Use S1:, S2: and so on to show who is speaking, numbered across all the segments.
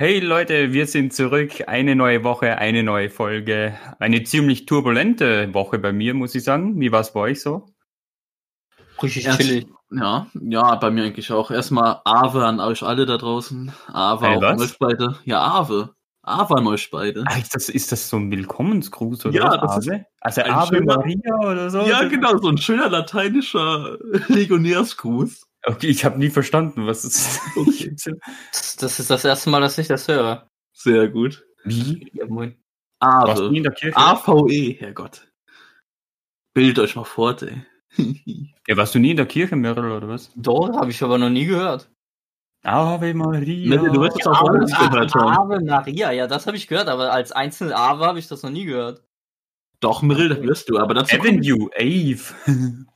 S1: Hey Leute, wir sind zurück. Eine neue Woche, eine neue Folge. Eine ziemlich turbulente Woche bei mir, muss ich sagen. Wie war es bei euch so?
S2: Richtig
S3: Erst-
S2: chillig.
S3: Ja, ja, bei mir eigentlich auch. Erstmal Ave an euch alle da draußen. Ave
S1: Hey,
S3: auch
S1: was?
S3: an euch beide. Ja, Ave. Ave an euch beide.
S1: Ah, ist, das, ist das so ein Willkommensgruß oder
S3: Ja,
S1: was? Ave? Also
S3: ein
S1: Ave
S3: schöner-
S1: Maria oder so?
S3: Ja, genau, so ein schöner lateinischer Legionärsgruß.
S1: Okay, ich habe nie verstanden, was es
S3: Okay.
S2: Das, das ist das erste Mal, dass ich das höre.
S3: Sehr gut.
S1: Wie?
S2: Ja, moin.
S1: Warst du nie
S3: Ave.
S1: in der Kirche?
S3: AVE, Herrgott. Bildet euch mal fort, ey.
S1: Ja, warst du nie in der Kirche, Meryl, oder was?
S2: Doch, habe ich aber noch nie gehört.
S1: Ave Maria.
S3: Mette, du wirst es auch
S2: Ave,
S3: alles gehört haben.
S2: Ave Maria, ja, das habe ich gehört, aber als einzelne Ave habe ich das noch nie gehört.
S3: Doch, Meryl, das wirst du, aber dazu
S1: Avenue, Ave.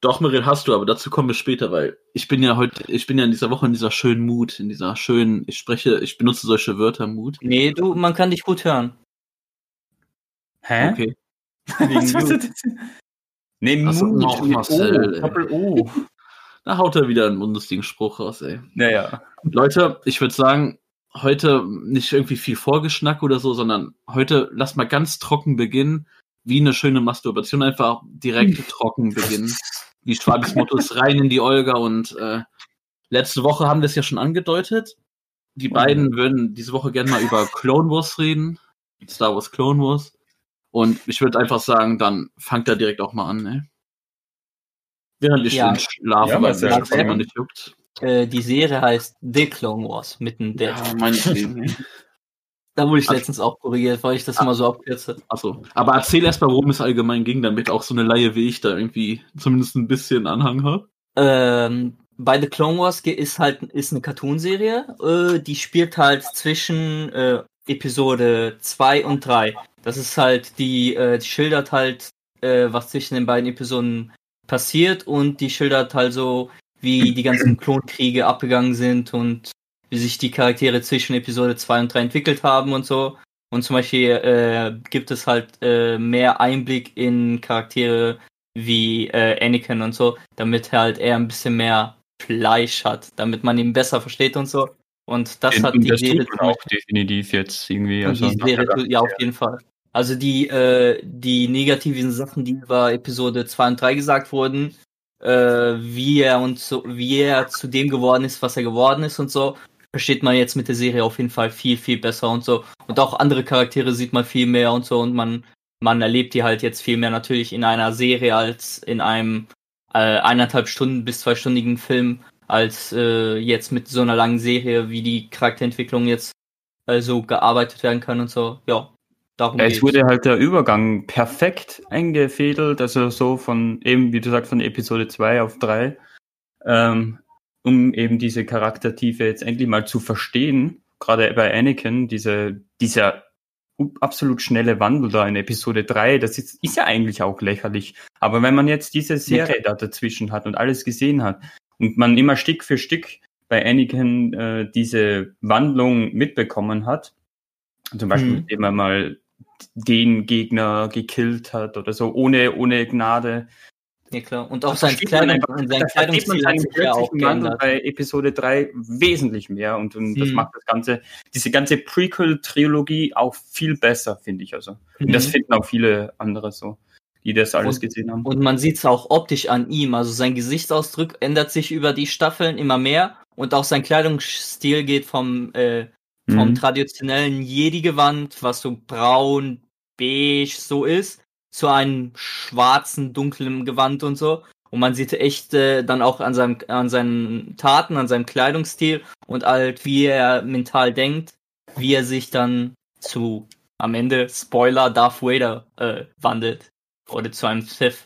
S3: Doch, Meryl, hast du, aber dazu kommen wir später, weil ich bin ja heute, ich bin ja in dieser Woche in dieser schönen Mut, in dieser schönen, ich spreche, ich benutze solche Wörter, Mut.
S2: Nee, du, man kann dich gut hören.
S1: Hä?
S3: Okay.
S1: Was
S2: du.
S1: das? Nee,
S3: Ach so,
S1: Mut
S3: noch Marcel,
S1: O,
S3: ey.
S1: Doppel O.
S3: Da haut er wieder einen unlustigen Spruch raus, ey.
S1: Naja.
S3: Leute, ich würde sagen, heute nicht irgendwie viel Vorgeschnack oder so, sondern heute lasst mal ganz trocken beginnen, wie eine schöne Masturbation, einfach direkt trocken beginnen. Wie Schwabis Motto ist rein in die Olga und äh, letzte Woche haben wir es ja schon angedeutet. Die beiden würden diese Woche gerne mal über Clone Wars reden. Star Wars Clone Wars. Und ich würde einfach sagen, dann fangt da direkt auch mal an, ne? Während ich
S2: Ja.
S3: den Schlaf
S1: Ja,
S3: ja,
S1: was ja
S3: man nicht juckt.
S2: Äh, die Serie heißt The Clone Wars mit einem D.
S3: Ja, meinetwegen. ey.
S2: Da wurde ich
S3: Also-
S2: letztens auch korrigiert, weil ich das immer so abkürze.
S3: Achso, aber erzähl erst mal, worum es allgemein ging, damit auch so eine Laie wie ich da irgendwie zumindest ein bisschen Anhang hat.
S2: Ähm, bei The Clone Wars ist halt ist eine Cartoonserie, äh, die spielt halt zwischen äh, Episode 2 und 3. Das ist halt die, äh, die schildert halt, äh, was zwischen den beiden Episoden passiert und die schildert halt so, wie die ganzen Klonkriege abgegangen sind und wie sich die Charaktere zwischen Episode 2 und 3 entwickelt haben und so. Und zum Beispiel äh, gibt es halt äh, mehr Einblick in Charaktere wie äh, Anakin und so, damit halt er ein bisschen mehr Fleisch hat, damit man ihn besser versteht und so. Und das hat
S1: Und
S2: die
S1: das
S2: Serie
S1: tut man auch definitiv jetzt irgendwie. Also,
S2: die Serie ja, auf jeden Fall. Also die, äh, die negativen Sachen, die über Episode 2 und 3 gesagt wurden, äh, wie er und so, wie er zu dem geworden ist, was er geworden ist und so, versteht man jetzt mit der Serie auf jeden Fall viel, viel besser und so. Und auch andere Charaktere sieht man viel mehr und so und man, man erlebt die halt jetzt viel mehr natürlich in einer Serie als in einem äh, eineinhalb Stunden bis zweistündigen Film, als äh, jetzt mit so einer langen Serie, wie die Charakterentwicklung jetzt äh, so gearbeitet werden kann und so. Ja, darum
S1: Ja, es wurde halt der Übergang perfekt eingefädelt, also so von eben, wie du sagst, von Episode 2 auf 3, ähm, um eben diese Charaktertiefe jetzt endlich mal zu verstehen. Gerade bei Anakin, diese, dieser absolut schnelle Wandel da in Episode 3, das ist, ist ja eigentlich auch lächerlich. Aber wenn man jetzt diese Serie da dazwischen hat und alles gesehen hat und man immer Stück für Stück bei Anakin äh, diese Wandlung mitbekommen hat, zum Beispiel,
S2: Mhm.
S1: indem er mal den Gegner gekillt hat oder so, ohne, ohne Gnade.
S2: Ja klar. Und auch
S1: Das
S2: sein
S1: versteht man
S2: Kleidung,
S1: einfach-
S2: sein Kleidungsstil hat sich ja auch geändert.
S1: bei Episode 3 wesentlich mehr und, und das
S2: Mhm.
S1: macht das Ganze, diese ganze Prequel-Trilogie auch viel besser, finde ich also. Und das
S2: Mhm.
S1: finden auch viele andere so, die das alles
S2: Und-
S1: gesehen haben.
S2: Und man sieht es auch optisch an ihm. Also sein Gesichtsausdruck ändert sich über die Staffeln immer mehr. Und auch sein Kleidungsstil geht vom, äh, vom
S1: Mhm.
S2: traditionellen Jedi-Gewand, was so braun, beige so ist, zu einem schwarzen, dunklen Gewand und so. Und man sieht echt äh, dann auch an, seinem, an seinen Taten, an seinem Kleidungsstil und halt, wie er mental denkt, wie er sich dann zu, am Ende, Spoiler, Darth Vader äh, wandelt. Oder zu einem Sith.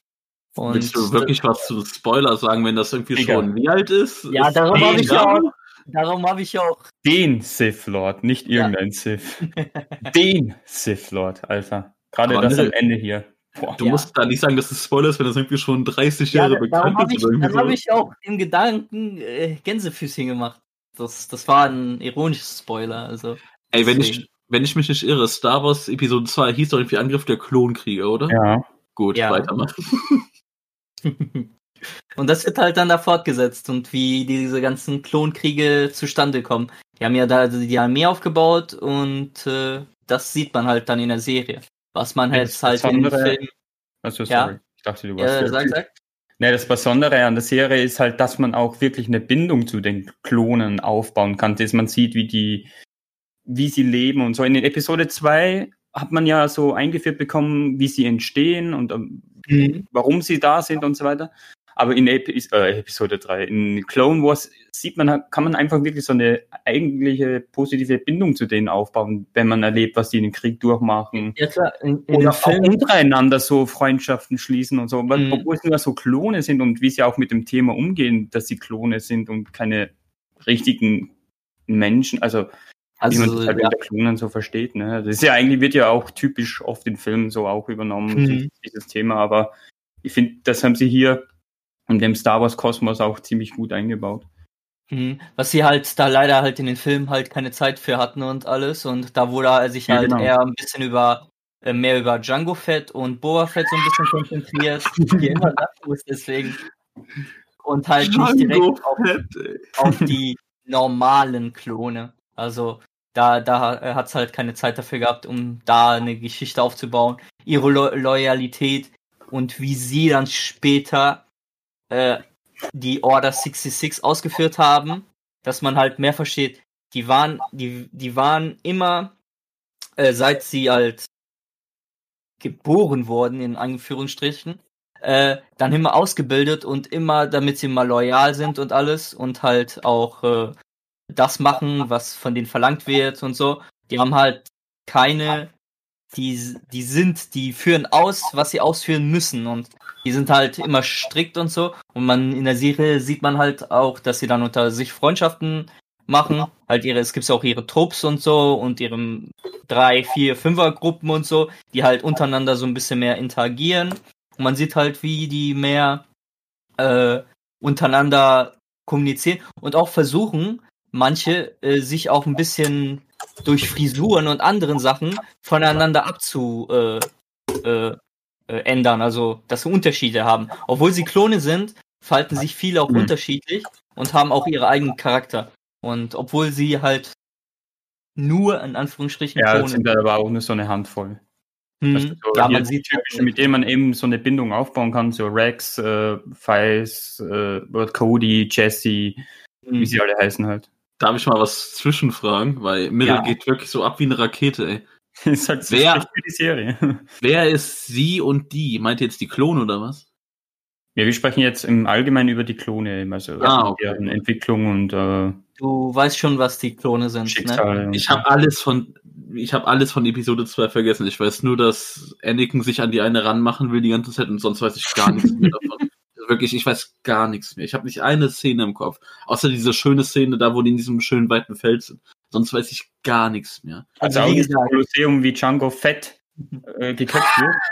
S2: Und
S3: Willst du wirklich was zu Spoiler sagen, wenn das irgendwie
S1: Egal.
S3: schon wie alt ist?
S2: Ja,
S3: Ist
S2: darum habe ich ja auch, darum habe ich ja auch
S1: Den Sith Lord, nicht
S2: Ja.
S1: irgendein Sith. Den Sith Lord, Alter. Gerade
S3: Aber
S1: das
S3: ne-
S1: am Ende hier. Boah.
S3: Du
S2: Ja.
S3: musst da nicht sagen, dass es Spoiler ist, wenn das irgendwie schon 30
S2: Ja,
S3: Jahre bekannt
S2: habe
S3: ist.
S2: ich,
S3: oder irgendwie
S2: dann
S3: so.
S2: ich auch im Gedanken äh, Gänsefüßchen gemacht. Das, das war ein ironisches Spoiler. Also,
S3: Ey, wenn ich, wenn ich mich nicht irre, Star Wars Episode 2 hieß doch irgendwie Angriff der Klonkrieger, oder?
S1: Ja.
S3: Gut,
S2: Ja.
S3: weitermachen.
S2: Und das wird halt dann da fortgesetzt und wie diese ganzen Klonkriege zustande kommen. Die haben ja da die Armee aufgebaut und äh, das sieht man halt dann in der Serie. Was man
S1: Ja,
S2: jetzt
S1: das
S2: halt in Film.
S1: Also,
S2: Ja.
S1: sorry. Ich dachte, du warst
S2: Ja, sag, sag.
S1: Nee, das Besondere an der Serie ist halt, dass man auch wirklich eine Bindung zu den Klonen aufbauen kann, dass man sieht, wie die, wie sie leben und so. In Episode 2 hat man ja so eingeführt bekommen, wie sie entstehen und ähm,
S2: Mhm.
S1: warum sie da sind und so weiter. Aber in Epi äh, Episode 3, in Clone Wars sieht man, kann man einfach wirklich so eine eigentliche positive Bindung zu denen aufbauen, wenn man erlebt, was die in den Krieg durchmachen.
S2: Ja klar, in, in
S1: Oder auch
S2: Film.
S1: untereinander so Freundschaften schließen und so,
S2: Mhm.
S1: obwohl es nur so Klone sind und wie sie auch mit dem Thema umgehen, dass sie Klone sind und keine richtigen Menschen, also wie man
S2: Also,
S1: das halt
S2: ja,
S1: unter Klonen so versteht. Ne? Das ist ja eigentlich, wird ja auch typisch oft in Filmen so auch übernommen,
S2: Mhm.
S1: dieses Thema, aber ich finde, das haben sie hier in dem Star Wars Kosmos auch ziemlich gut eingebaut.
S2: Mhm. Was sie halt da leider halt in den Filmen halt keine Zeit für hatten und alles. Und da wurde er sich
S1: Ja,
S2: halt
S1: genau.
S2: eher ein bisschen über äh, mehr über Django Fett und Boba Fett so ein bisschen konzentriert. Wie immer dazu ist deswegen. Und halt nicht direkt auf, auf die normalen Klone. Also da, da hat es halt keine Zeit dafür gehabt, um da eine Geschichte aufzubauen. Ihre Lo Loyalität und wie sie dann später äh, die Order 66 ausgeführt haben, dass man halt mehr versteht. Die waren, die, die waren immer, äh, seit sie halt geboren wurden, in Anführungsstrichen, äh, dann immer ausgebildet und immer, damit sie mal loyal sind und alles und halt auch äh, das machen, was von denen verlangt wird und so. Die haben halt keine, die, die sind, die führen aus, was sie ausführen müssen und die sind halt immer strikt und so. Und man in der Serie sieht man halt auch, dass sie dann unter sich Freundschaften machen. Halt ihre, es gibt auch ihre Trupps und so und ihre drei, vier, fünfer Gruppen und so, die halt untereinander so ein bisschen mehr interagieren. Und man sieht halt, wie die mehr äh, untereinander kommunizieren und auch versuchen, manche äh, sich auch ein bisschen durch Frisuren und anderen Sachen voneinander abzu äh, äh, äh, ändern, also dass sie Unterschiede haben. Obwohl sie Klone sind, verhalten sich viele auch
S1: Mhm.
S2: unterschiedlich und haben auch ihre eigenen Charakter. Und obwohl sie halt nur in Anführungsstrichen
S1: Ja, das
S2: Klone
S1: sind aber auch nur so eine Handvoll.
S2: Mhm.
S1: Also so
S2: ja, man sieht
S1: typischen, mit denen man eben so eine Bindung aufbauen kann, so Rex, äh, Files, äh, Cody, Jesse, wie
S2: Mhm.
S1: sie alle heißen halt.
S3: Darf ich mal was zwischenfragen? Weil Mirror
S1: Ja.
S3: geht wirklich so ab wie eine Rakete, ey.
S1: ist halt so
S3: Wer-
S1: für die Serie.
S3: Wer ist sie und die? Meint ihr jetzt die Klone oder was?
S1: Ja, wir sprechen jetzt im Allgemeinen über die Klone, eben, also
S3: Ah, okay.
S1: deren Entwicklung und äh,
S2: Du weißt schon, was die Klone sind, ne?
S1: Schicksale. und
S3: Ich habe alles von ich habe alles von Episode 2 vergessen. Ich weiß nur, dass Anakin sich an die eine ranmachen will die ganze Zeit und sonst weiß ich gar nichts mehr davon. Wirklich, ich weiß gar nichts mehr. Ich habe nicht eine Szene im Kopf. Außer diese schöne Szene da, wo die in diesem schönen weiten Feld sind. Sonst weiß ich gar nichts mehr.
S1: Also
S2: Also wie
S1: das
S2: gesagt,
S1: Kolosseum wie Django Fett äh, geköpft wird.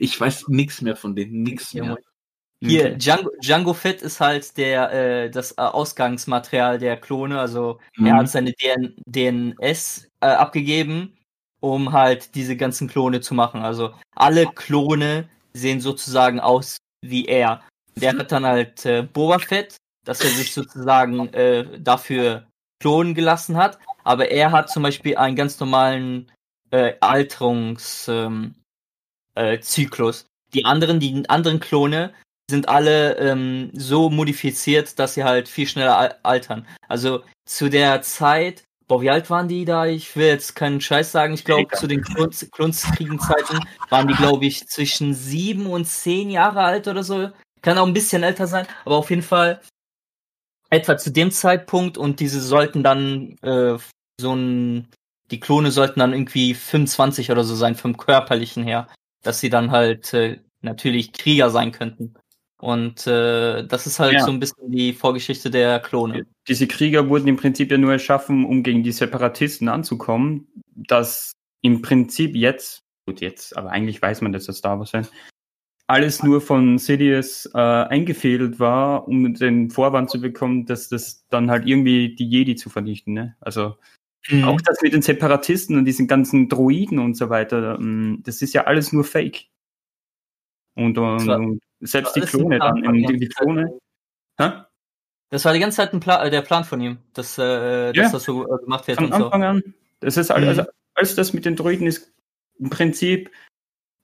S3: Ich weiß nichts mehr von denen. Nichts mehr.
S2: Hier,
S1: Okay.
S2: Django, Django Fett ist halt der, äh, das äh, Ausgangsmaterial der Klone, also
S3: Mhm.
S2: er hat seine DN DNS äh, abgegeben, um halt diese ganzen Klone zu machen. Also alle Klone sehen sozusagen aus wie er. Der hat dann halt äh, Boba Fett, dass er sich sozusagen äh, dafür klonen gelassen hat, aber er hat zum Beispiel einen ganz normalen äh, Alterungszyklus. Ähm, äh, die anderen, die anderen Klone sind alle ähm, so modifiziert, dass sie halt viel schneller al altern. Also zu der Zeit, boah, wie alt waren die da? Ich will jetzt keinen Scheiß sagen. Ich glaube, zu den Klonskriegen-Zeiten waren die, glaube ich, zwischen sieben und zehn Jahre alt oder so. Kann auch ein bisschen älter sein, aber auf jeden Fall etwa zu dem Zeitpunkt und diese sollten dann äh, so ein, die Klone sollten dann irgendwie 25 oder so sein vom körperlichen her, dass sie dann halt äh, natürlich Krieger sein könnten. Und äh, das ist halt
S1: Ja.
S2: so ein bisschen die Vorgeschichte der Klone.
S1: Diese Krieger wurden im Prinzip ja nur erschaffen, um gegen die Separatisten anzukommen, dass im Prinzip jetzt, gut jetzt, aber eigentlich weiß man, dass das Star Wars sein, alles nur von Sidious äh, eingefädelt war, um den Vorwand zu bekommen, dass das dann halt irgendwie die Jedi zu vernichten. Ne? Also auch das mit den Separatisten und diesen ganzen Droiden und so weiter, ähm, das ist ja alles nur Fake. Und, und, und selbst die Klone
S2: Plan
S1: dann, die, die Klone. Hä?
S2: Das war die ganze Zeit ein Pla äh, der Plan von ihm, dass, äh, dass
S1: Ja.
S2: das so äh, gemacht wird
S1: Von
S2: und so.
S1: Anfang an. Das ist all- also,
S2: Mhm.
S1: alles das mit den Droiden ist im Prinzip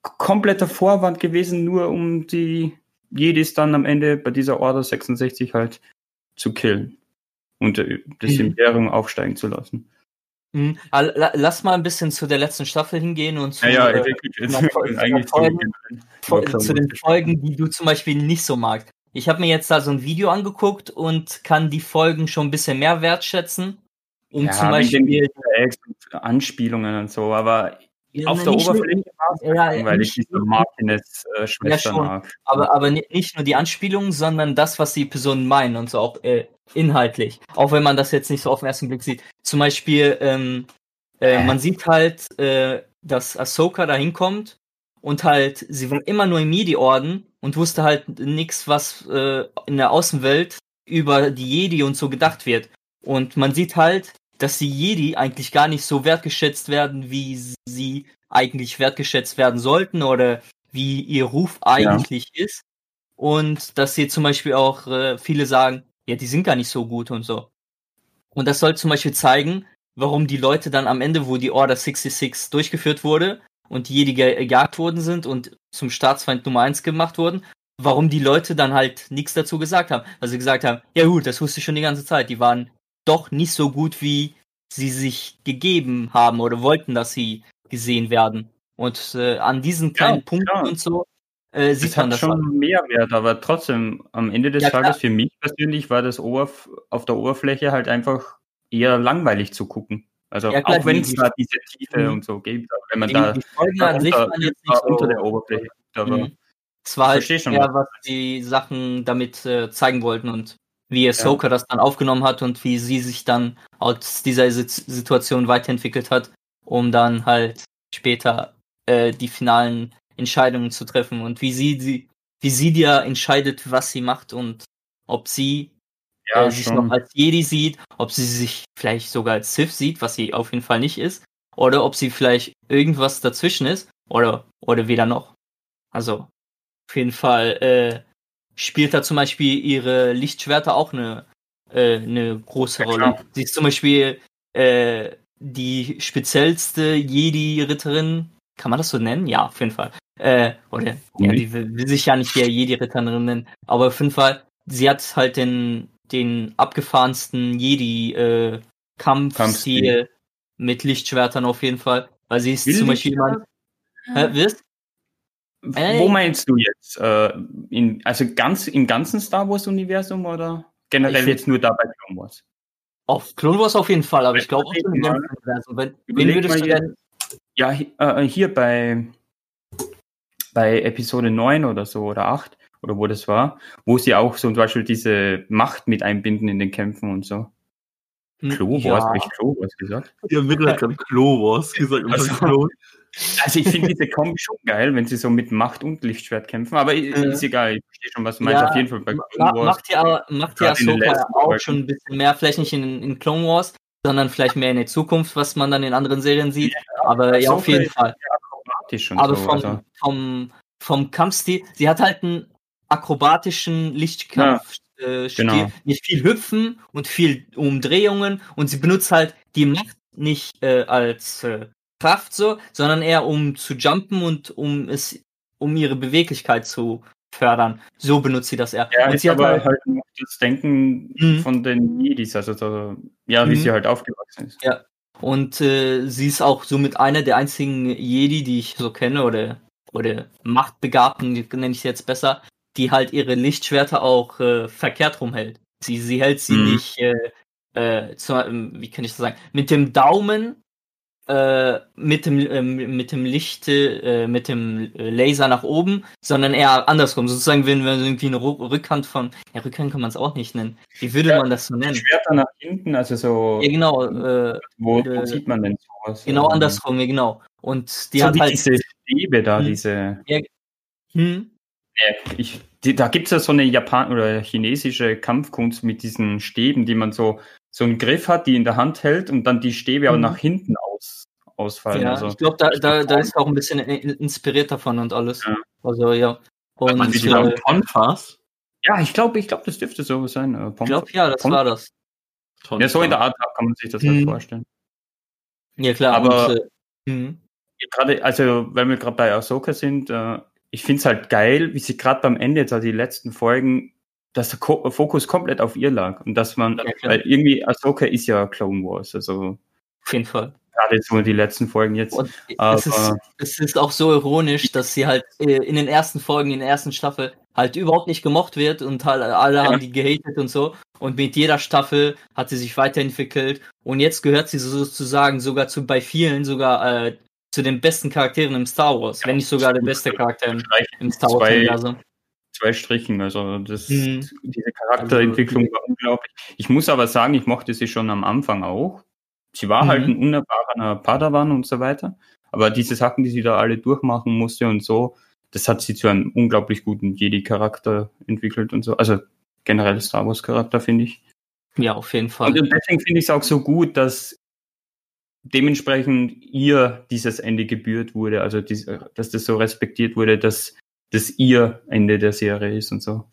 S1: kompletter Vorwand gewesen, nur um die Jedis dann am Ende bei dieser Order 66 halt zu killen und äh, das
S2: Mhm.
S1: Imperium aufsteigen zu lassen.
S2: Mhm. Ah, la- Lass mal ein bisschen zu der letzten Staffel hingehen und zu,
S1: Ja, ja,
S2: äh,
S1: wirklich. Jetzt
S2: na, voll-
S1: eigentlich
S2: voll-
S1: so-
S2: Fol-
S1: Clone
S2: zu den. Folgen, die du zum Beispiel nicht so magst. Ich habe mir jetzt da so ein Video angeguckt und kann die Folgen schon ein bisschen mehr wertschätzen. Um
S1: ja,
S2: zum Beispiel.
S1: Anspielungen und so, aber auf
S2: Ja,
S1: der
S2: nur-
S1: Oberfläche war es
S2: Ja,
S1: weil ich diese Martinez äh, Schwester
S2: schon.
S1: mag.
S2: Aber, aber ni- nicht nur die Anspielungen, sondern das, was die Personen meinen und so auch äh, inhaltlich. Auch wenn man das jetzt nicht so auf den ersten Blick sieht. Zum Beispiel, ähm, äh, man sieht halt, äh, dass Ahsoka da hinkommt und halt, sie war immer nur im Midi-Orden und wusste halt nichts, was äh, in der Außenwelt über die Jedi und so gedacht wird. Und man sieht halt, dass die Jedi eigentlich gar nicht so wertgeschätzt werden, wie sie eigentlich wertgeschätzt werden sollten oder wie ihr Ruf eigentlich ist. Und dass sie zum Beispiel auch äh, viele sagen, ja, die sind gar nicht so gut und so. Und das soll zum Beispiel zeigen, warum die Leute dann am Ende, wo die Order 66 durchgeführt wurde und die Jedi ge- gejagt worden sind und zum Staatsfeind Nummer 1 gemacht wurden, warum die Leute dann halt nichts dazu gesagt haben. Also sie gesagt haben, ja gut, das wusste ich schon die ganze Zeit. Die waren doch nicht so gut, wie sie sich gegeben haben oder wollten, dass sie gesehen werden. Und äh, an diesen kleinen
S1: Ja,
S2: Punkten
S1: klar.
S2: und so äh, sieht
S1: Das
S2: man
S1: hat
S2: das
S1: schon
S2: halt.
S1: Mehrwert, aber trotzdem, am Ende des
S2: Ja, klar.
S1: Tages für mich persönlich war das Oberf auf der Oberfläche halt einfach eher langweilig zu gucken. Also
S2: Ja, klar,
S1: auch wenn es da diese Tiefe
S2: Mhm.
S1: und so gibt, aber wenn man da
S2: an sich
S1: unter,
S2: so.
S1: unter der Oberfläche aber
S2: Mhm. Es war halt eher,
S1: was
S2: was die Sachen damit äh, zeigen wollten und wie Ahsoka das dann aufgenommen hat und wie sie sich dann aus dieser Sit- Situation weiterentwickelt hat, um dann halt später äh, die finalen Entscheidungen zu treffen und wie sie die, wie sie dir entscheidet, was sie macht und ob sie
S1: ja,
S2: äh, sich
S1: schon.
S2: noch als Jedi sieht, ob sie sich vielleicht sogar als Sith sieht, was sie auf jeden Fall nicht ist, oder ob sie vielleicht irgendwas dazwischen ist, oder, oder weder noch. Also, auf jeden Fall äh, spielt da zum Beispiel ihre Lichtschwerter auch eine, äh, eine große
S1: Ja,
S2: Rolle.
S1: klar.
S2: Sie ist zum Beispiel äh, die speziellste Jedi-Ritterin, kann man das so nennen? Ja, auf jeden Fall. Äh, oder, ja,
S1: Nee.
S2: die will, will sich ja nicht der Jedi-Ritterin nennen, aber auf jeden Fall, sie hat halt den, den abgefahrensten Jedi-Kampfstil
S1: Kampfstil.
S2: mit Lichtschwertern auf jeden Fall, weil sie ist
S1: Will
S2: zum Beispiel jemand. Hä, wisst? Ey.
S1: Wo meinst du jetzt? Äh, in, also ganz im ganzen Star Wars Universum oder generell jetzt nur da bei Clone Wars?
S2: Auf Clone Wars auf jeden Fall, aber ich glaube auch im ganzen Universum. Wenn, wen würdest du denn?
S1: Ja, hi- äh, hier bei, bei Episode 9 oder so oder 8 oder wo das war, wo sie auch so zum Beispiel diese Macht mit einbinden in den Kämpfen und so. Klo Wars,
S2: ja.
S1: habe ich Klo Wars gesagt?
S3: Ja, hat gerade Klo Wars gesagt.
S1: Also-
S3: Klo.
S1: Also ich finde diese Kombi schon geil, wenn sie so mit Macht und Lichtschwert kämpfen, aber
S2: Mhm.
S1: ist egal, ich verstehe schon, was du meinst.
S2: Ja,
S1: Auf jeden Fall bei Clone Wars.
S2: macht ja, macht ja Ahsoka auch schon ein bisschen mehr, vielleicht nicht in, in Clone Wars, sondern vielleicht mehr in der Zukunft, was man dann in anderen Serien sieht. aber ja, auf
S1: Ahsoka
S2: jeden Fall.
S1: ja
S2: Aber
S1: so.
S2: vom,
S1: also.
S2: vom, vom Kampfstil, sie hat halt einen akrobatischen Lichtkampfstil. Äh, Stil.
S1: genau.
S2: Nicht viel Hüpfen und viel Umdrehungen und sie benutzt halt die Macht nicht äh, als äh, Kraft so, sondern eher um zu jumpen und um es, um ihre Beweglichkeit zu fördern. So benutzt sie das eher.
S1: Ja,
S2: und sie hat
S1: aber
S2: halt,
S1: halt das Denken
S2: Mhm.
S1: von den Jedis, also so, ja, wie
S2: Mhm.
S1: sie halt aufgewachsen ist.
S2: Und äh, sie ist auch somit eine der einzigen Jedi, die ich so kenne, oder, oder Machtbegabten, nenne ich sie jetzt besser, die halt ihre Lichtschwerter auch äh, verkehrt rumhält. Sie, sie hält sie
S1: Mhm.
S2: nicht, äh, äh, zu, wie kann ich das sagen, mit dem Daumen, äh, mit dem, ähm, mit dem Licht, äh, mit dem äh, Laser nach oben, sondern eher andersrum. Sozusagen, wenn wir irgendwie eine Rückhand von, ja, Rückhand kann man es auch nicht nennen. Wie würde
S1: Ja,
S2: man das so nennen?
S1: Schwerter nach hinten, also so,
S2: Ja, genau, äh,
S1: wo,
S2: äh,
S1: wo sieht man denn sowas?
S2: Genau andersrum, ja, genau. Und die
S1: so
S2: hat
S1: wie
S2: halt.
S1: diese Stäbe da,
S2: Hm.
S1: diese,
S2: Hm,
S1: äh, ich, die, da gibt's ja so eine Japan- oder chinesische Kampfkunst mit diesen Stäben, die man so, so einen Griff hat, die in der Hand hält und dann die Stäbe aber
S2: Mhm.
S1: nach hinten aus, ausfallen.
S2: ja,
S1: also,
S2: ich glaube, da, da, da ist auch ein bisschen inspiriert davon und alles.
S1: Ja.
S2: Also ja. Und
S3: Man
S1: wie
S3: sieht
S1: die
S2: äh,
S3: Tonfas.
S1: Ja, ich glaube, ich glaube, das dürfte so sein. äh,
S2: ich glaube, ja, das
S1: Pom-
S2: war das.
S1: Ja, so in der Art kann man sich das halt
S2: Mhm.
S1: vorstellen.
S2: Ja, klar.
S1: Aber-
S2: und, äh, mhm.
S1: Gerade, also, weil wir gerade bei Ahsoka sind, äh, ich finde es halt geil, wie sie gerade beim Ende, jetzt also die letzten Folgen, dass der Ko Fokus komplett auf ihr lag. Und dass man,
S2: Ja,
S1: weil irgendwie Ahsoka ist ja Clone Wars, also
S2: auf jeden Fall.
S1: gerade so die letzten Folgen jetzt.
S2: Und es, ist, es ist auch so ironisch, dass sie halt äh, in den ersten Folgen, in der ersten Staffel halt überhaupt nicht gemocht wird und halt alle
S1: Ja.
S2: haben die gehatet und so. Und mit jeder Staffel hat sie sich weiterentwickelt und jetzt gehört sie sozusagen sogar zu bei vielen sogar äh, zu den besten Charakteren im Star Wars, wenn nicht sogar der beste Charakter im, im Star Wars
S1: zwei, Strichen, also das,
S2: Mhm.
S1: diese Charakterentwicklung war unglaublich. Ich muss aber sagen, ich mochte sie schon am Anfang auch. Sie war
S2: Mhm.
S1: halt ein unerfahrener Padawan und so weiter. Aber diese Sachen, die sie da alle durchmachen musste und so, das hat sie zu einem unglaublich guten Jedi-Charakter entwickelt und so. Also generell Star Wars-Charakter, finde ich.
S2: Ja, auf jeden Fall.
S1: Und deswegen finde ich es auch so gut, dass dementsprechend ihr dieses Ende gebührt wurde, also dies, dass das so respektiert wurde, dass das ihr Ende der Serie ist und so.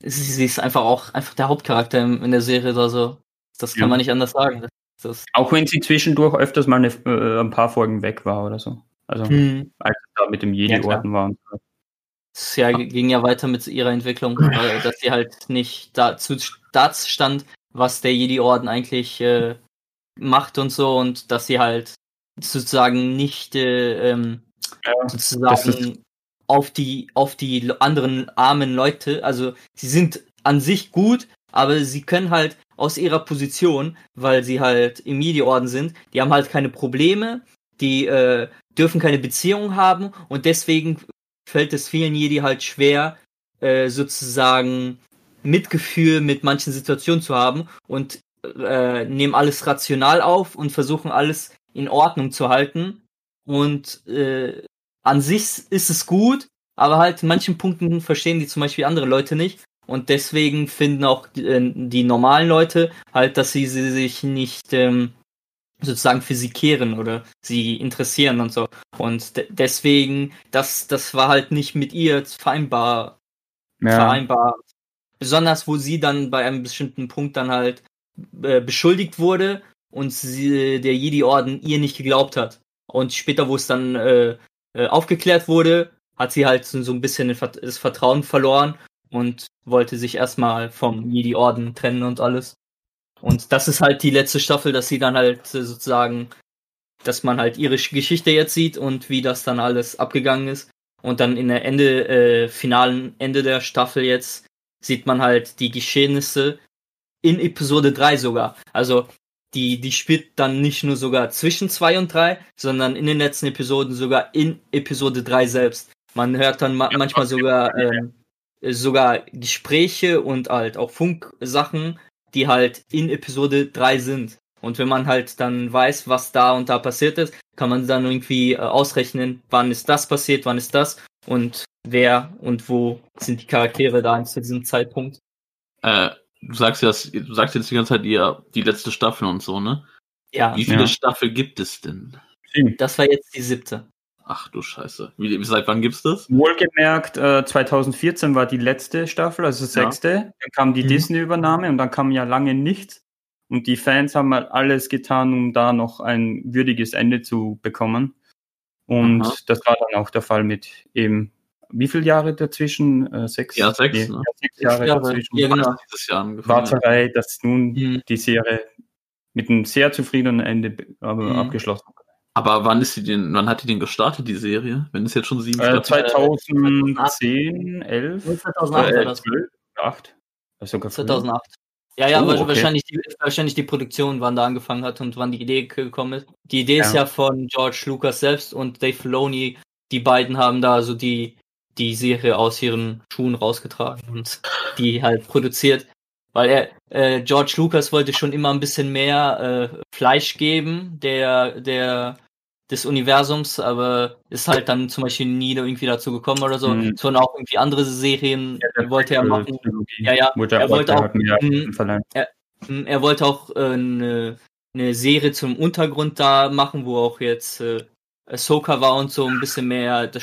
S2: sie, sie ist einfach auch einfach der Hauptcharakter in, der Serie oder so. Das kann
S1: Ja.
S2: man nicht anders sagen. Das, das,
S1: Auch wenn sie zwischendurch öfters mal eine, äh, ein paar Folgen weg war oder so. Also
S2: hm.
S1: als da mit dem Jedi-Orden war. Und so.
S2: Es ja, ging ja weiter mit ihrer Entwicklung, weil, dass sie halt nicht dazu das stand, was der Jedi-Orden eigentlich äh, macht und so und dass sie halt sozusagen nicht äh, ähm,
S1: Ja,
S2: sozusagen auf die auf die anderen armen Leute, also sie sind an sich gut, aber sie können halt aus ihrer Position, weil sie halt im Jedi-Orden sind, die haben halt keine Probleme, die äh, dürfen keine Beziehungen haben und deswegen fällt es vielen Jedi halt schwer, äh, sozusagen Mitgefühl mit manchen Situationen zu haben und äh, nehmen alles rational auf und versuchen alles in Ordnung zu halten. Und äh, an sich ist es gut, aber halt in manchen Punkten verstehen die zum Beispiel andere Leute nicht. Und deswegen finden auch die, äh, die normalen Leute halt, dass sie, sie sich nicht ähm, sozusagen für sie kehren oder sie interessieren und so. Und de deswegen, das, das war halt nicht mit ihr vereinbar,
S1: ja.
S2: vereinbar. Besonders, wo sie dann bei einem bestimmten Punkt dann halt äh, beschuldigt wurde und sie, der Jedi-Orden ihr nicht geglaubt hat. Und später, wo es dann äh, äh, aufgeklärt wurde, hat sie halt so, so ein bisschen das Vertrauen verloren und wollte sich erstmal vom Jedi-Orden trennen und alles. Und das ist halt die letzte Staffel, dass sie dann halt äh, sozusagen, dass man halt ihre Sch- Geschichte jetzt sieht und wie das dann alles abgegangen ist. Und dann in der Ende, äh, finalen Ende der Staffel jetzt sieht man halt die Geschehnisse in Episode 3 sogar. Also die, die spielt dann nicht nur sogar zwischen 2 und 3, sondern in den letzten Episoden sogar in Episode 3 selbst. Man hört dann ma
S1: Ja,
S2: manchmal sogar ähm, sogar Gespräche und halt auch Funksachen, die halt in Episode 3 sind. Und wenn man halt dann weiß, was da und da passiert ist, kann man dann irgendwie äh, ausrechnen, wann ist das passiert, wann ist das und wer und wo sind die Charaktere da zu diesem Zeitpunkt.
S3: Äh, du sagst ja, du sagst jetzt die ganze Zeit ihr, die letzte Staffel und so, ne?
S2: Ja,
S3: Wie viele
S1: Ja.
S3: Staffel gibt es denn?
S2: das war jetzt die siebte.
S3: Ach du Scheiße. Wie, seit wann gibt's das?
S1: Wohlgemerkt, äh, 2014 war die letzte Staffel, also
S3: Ja.
S1: sechste. Dann kam die
S2: Mhm.
S1: Disney-Übernahme und dann kam ja lange nichts. Und die Fans haben halt alles getan, um da noch ein würdiges Ende zu bekommen. Und
S3: Aha.
S1: das war dann auch der Fall mit eben, wie viele Jahre dazwischen? Äh, sechs?
S3: Ja, sechs, ne?
S1: ja, sechs Jahre
S2: Jahre.
S1: dazwischen.
S2: Ja, genau.
S3: Wann ist dieses Jahr angefangen?
S1: Warterei, dass nun
S2: Mhm.
S1: die Serie mit einem sehr zufriedenen Ende be- aber
S2: Mhm.
S1: abgeschlossen wurde.
S3: Aber wann ist sie denn, wann hat die denn gestartet, die Serie? Wenn es jetzt schon sieben
S1: Äh,
S3: Staffeln
S1: 2010, 11,
S2: 2008 war
S1: äh,
S2: das.
S1: 12, 8. Also sogar früher.
S2: 2008. Ja, ja,
S1: Oh, okay.
S2: wahrscheinlich, die, wahrscheinlich die Produktion, wann da angefangen hat und wann die Idee gekommen ist. Die Idee ist
S1: Ja.
S2: ja von George Lucas selbst und Dave Filoni. Die beiden haben da so die, die Serie aus ihren Schuhen rausgetragen und die halt produziert. Weil er, äh, George Lucas wollte schon immer ein bisschen mehr äh, Fleisch geben, der, der, des Universums, aber ist halt dann zum Beispiel nie irgendwie dazu gekommen oder so.
S1: Mhm.
S2: Sondern auch irgendwie andere Serien
S1: Ja,
S2: wollte er machen.
S1: Trilogie
S2: Ja, ja. Er wollte auch-
S1: verleihen.
S2: Mm, Er wollte auch äh, eine, eine Serie zum Untergrund da machen, wo auch jetzt äh, Ahsoka war und so ein bisschen mehr das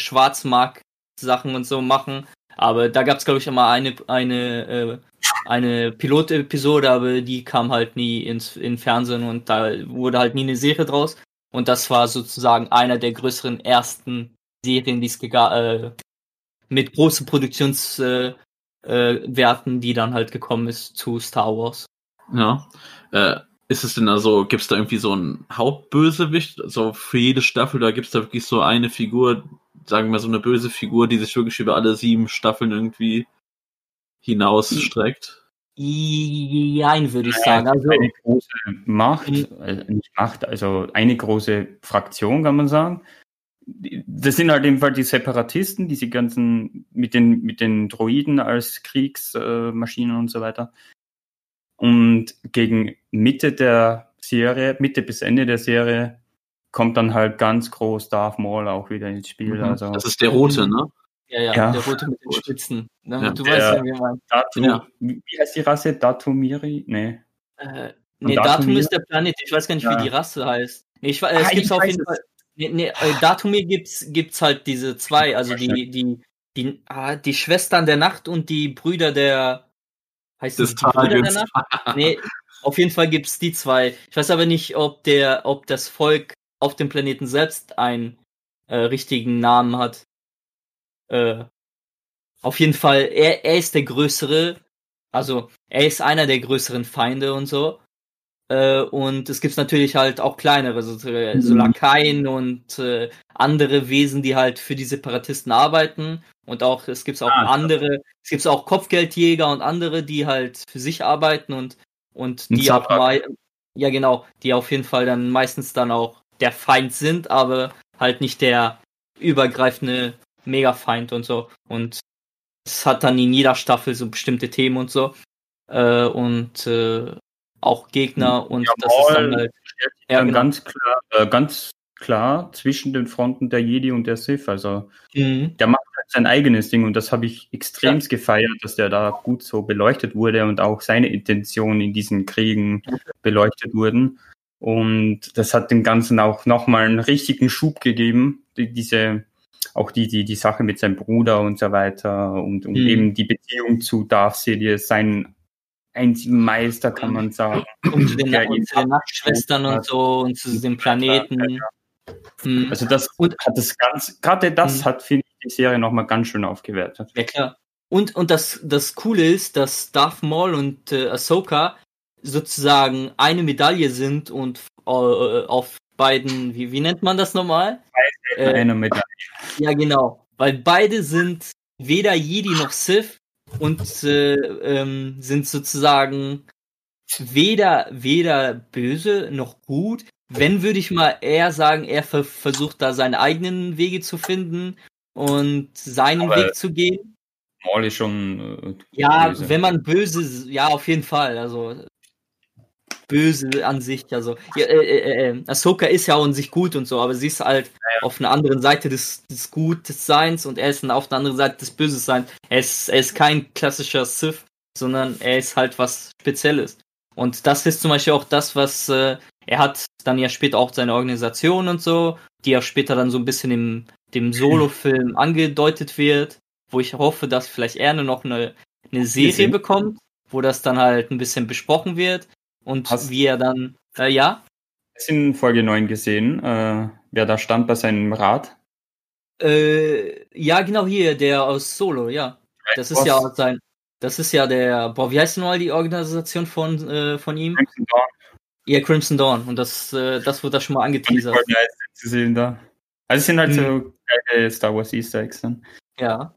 S2: Schwarzmarkt-Sachen und so machen. Aber da gab es, glaube ich, immer eine, eine, äh, eine Pilotepisode, aber die kam halt nie ins in Fernsehen und da wurde halt nie eine Serie draus. Und das war sozusagen einer der größeren ersten Serien, die es äh, mit großen Produktionswerten, äh, äh, die dann halt gekommen ist zu Star Wars.
S3: Ja. Äh, ist es denn also, gibt es da irgendwie so einen Hauptbösewicht? So für jede Staffel, da gibt es da wirklich so eine Figur, sagen wir so eine böse Figur, die sich wirklich über alle sieben Staffeln irgendwie hinausstreckt?
S2: Nein, würde ich sagen. Also,
S1: eine große Macht, äh, nicht Macht, also eine große Fraktion, kann man sagen. Das sind halt eben Fall die Separatisten, diese ganzen mit den, mit den Droiden als Kriegsmaschinen und so weiter. Und gegen Mitte der Serie, Mitte bis Ende der Serie, kommt dann halt ganz groß Darth Maul auch wieder ins Spiel. Mhm. Also,
S3: das ist der rote, ne?
S2: Ja, ja, ja. der rote mit den Spitzen. Ne?
S1: Ja. Du der, weißt ja, wie man. Datu, ja. Wie heißt die Rasse? Datumiri? Nee.
S2: Äh, nee, Datum ist der Planet. Ich weiß gar nicht, ja. wie die Rasse heißt. Nee, ich, ah, es gibt auf jeden Fall. Nee, nee, äh, Datumir gibt's, gibt's halt diese zwei, also die, die, die, ah, die Schwestern der Nacht und die Brüder der. Heißt das die Brüder der Nacht? Nee, auf jeden Fall gibt's die zwei. Ich weiß aber nicht, ob der, ob das Volk auf dem Planeten selbst einen äh, richtigen Namen hat. Äh, auf jeden Fall, er, er ist der größere, also er ist einer der größeren Feinde und so. Äh, und es gibt natürlich halt auch kleinere, so, mhm. so Lakaien und äh, andere Wesen, die halt für die Separatisten arbeiten. Und auch, es gibt auch ah, andere, es gibt auch Kopfgeldjäger und andere, die halt für sich arbeiten und, und die auch mal, ja genau, die auf jeden Fall dann meistens dann auch der Feind sind, aber halt nicht der übergreifende Mega-Feind und so. Und es hat dann in jeder Staffel so bestimmte Themen und so. Äh, und äh, auch Gegner und
S1: ja, das ist dann halt. Ja, genau. ganz klar, äh, ganz klar zwischen den Fronten der Jedi und der Sith. Also mhm. der macht halt sein eigenes Ding und das habe ich extrem ja. gefeiert, dass der da gut so beleuchtet wurde und auch seine Intentionen in diesen Kriegen beleuchtet wurden. Und das hat dem Ganzen auch nochmal einen richtigen Schub gegeben, die, diese, auch die, die, die Sache mit seinem Bruder und so weiter und, und mhm. eben die Beziehung zu Darth Sidious, sein einzigen Meister, kann man sagen.
S2: Und zu den, und zu den Nachtschwestern und so und zu dem Planeten. Ja,
S1: ja. Mhm. Also das und, hat das ganz, gerade das mhm. hat, finde ich, die Serie nochmal ganz schön aufgewertet.
S2: Ja, klar. Und, und das, das Coole ist, dass Darth Maul und äh, Ahsoka sozusagen eine Medaille sind und äh, auf beiden, wie, wie nennt man das nochmal?
S1: Äh, eine Medaille.
S2: Ja, genau. Weil beide sind weder Jedi noch Sith und äh, ähm, sind sozusagen weder, weder böse noch gut. Wenn, würde ich mal eher sagen, er ver versucht da seine eigenen Wege zu finden und seinen Aber Weg zu gehen.
S1: Ist schon.
S2: Äh, ja, böse. wenn man böse, ja, auf jeden Fall. Also böse an sich. Also, ja, äh, äh, äh, Ahsoka ist ja auch in sich gut und so, aber sie ist halt ja. auf einer anderen Seite des, des Gutseins und er ist auf der anderen Seite des Böseseins. Er ist, er ist kein klassischer Sith, sondern er ist halt was Spezielles. Und das ist zum Beispiel auch das, was äh, er hat dann ja später auch seine Organisation und so, die ja später dann so ein bisschen im dem Solo-Film angedeutet wird, wo ich hoffe, dass vielleicht er nur noch eine, eine Serie bekommt, wo das dann halt ein bisschen besprochen wird. Und Hast wie er dann, äh, ja?
S1: In Folge 9 gesehen, äh, wer da stand bei seinem Rat?
S2: Äh, ja, genau hier, der aus Solo, ja. Das ist ja sein, das ist ja der, boah, wie heißt denn mal die Organisation von, äh, von ihm? Crimson Dawn. Ja, Crimson Dawn. Und das, äh, das wird da schon mal angeteasert.
S1: zu sehen da. Also es sind halt hm. so geile Star Wars Easter Eggs dann.
S2: Ja.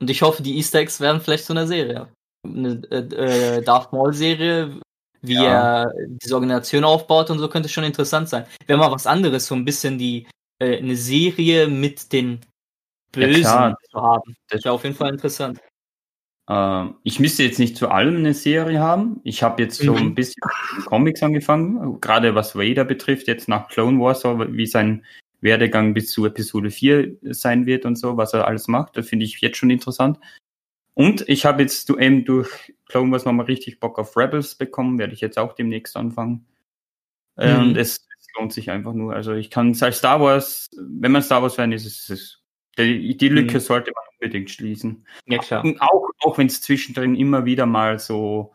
S2: Und ich hoffe, die Easter Eggs werden vielleicht so eine Serie. Eine äh, äh Darth Maul Serie wie ja. er diese Organisation aufbaut und so könnte schon interessant sein. Wäre mal was anderes, so ein bisschen die äh, eine Serie mit den Bösen ja, zu haben. Das wäre auf jeden Fall interessant.
S1: Äh, ich müsste jetzt nicht zu allem eine Serie haben. Ich habe jetzt so mhm. ein bisschen Comics angefangen, gerade was Vader betrifft, jetzt nach Clone Wars, so wie sein Werdegang bis zu Episode 4 sein wird und so, was er alles macht. Das finde ich jetzt schon interessant. Und ich habe jetzt eben durch Clone Wars nochmal richtig Bock auf Rebels bekommen, werde ich jetzt auch demnächst anfangen. Äh, mhm. Und es, es, lohnt sich einfach nur. Also ich kann es als Star Wars, wenn man Star Wars Fan ist, ist es Die, die Lücke
S2: Mhm.
S1: sollte man unbedingt schließen.
S2: Ja, klar.
S1: Und auch, auch wenn es zwischendrin immer wieder mal so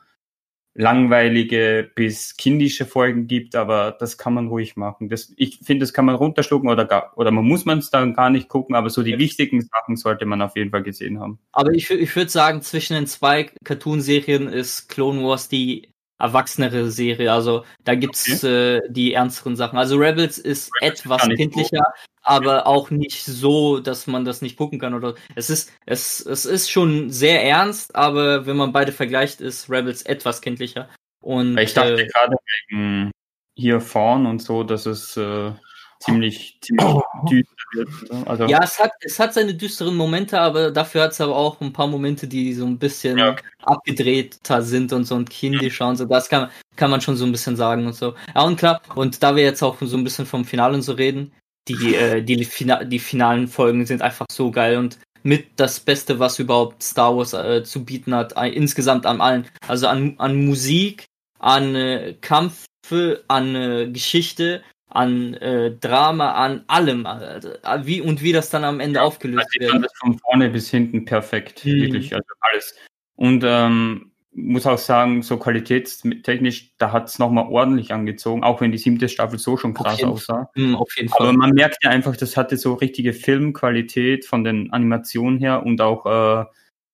S1: langweilige bis kindische Folgen gibt, aber das kann man ruhig machen. Das, ich finde, das kann man runterschlucken oder gar, oder man muss man es dann gar nicht gucken, aber so die wichtigen Sachen sollte man auf jeden Fall gesehen haben.
S2: Aber ich, ich würde sagen, zwischen den zwei Cartoon-Serien ist Clone Wars die erwachsenere Serie. Also da gibt's äh, die ernsteren Sachen. Also Rebels ist
S1: Rebels
S2: etwas kindlicher, aber auch nicht so, dass man das nicht gucken kann. Oder es ist, es, es ist schon sehr ernst, aber wenn man beide vergleicht, ist Rebels etwas kindlicher. Und
S1: ich dachte
S2: äh,
S1: gerade wegen hier vorn und so, dass es äh, ziemlich, ziemlich düster wird. ne? Also,
S2: Ja, es hat, es hat seine düsteren Momente, aber dafür hat es aber auch ein paar Momente, die so ein bisschen
S1: Ja,
S2: abgedrehter sind und so und kindischer und so. Das kann, kann man schon so ein bisschen sagen und so. Ja, und klar, und da wir jetzt auch so ein bisschen vom Finale und so reden, die, äh, die, Fina die finalen Folgen sind einfach so geil und mit das Beste, was überhaupt Star Wars äh, zu bieten hat, äh, insgesamt an allen. Also an, an Musik, an äh, Kampfe, an äh, Geschichte, an äh, Drama, an allem. Also, äh, wie und wie das dann am Ende aufgelöst
S1: Also
S2: wird.
S1: das von vorne bis hinten perfekt,
S2: Mhm.
S1: wirklich, also alles. Und ähm, muss auch sagen, so qualitätstechnisch, da hat es nochmal ordentlich angezogen, auch wenn die siebte Staffel so schon krass aussah.
S2: Hm, auf jeden
S1: Aber
S2: Fall.
S1: man merkt ja einfach, das hatte so richtige Filmqualität von den Animationen her und auch äh,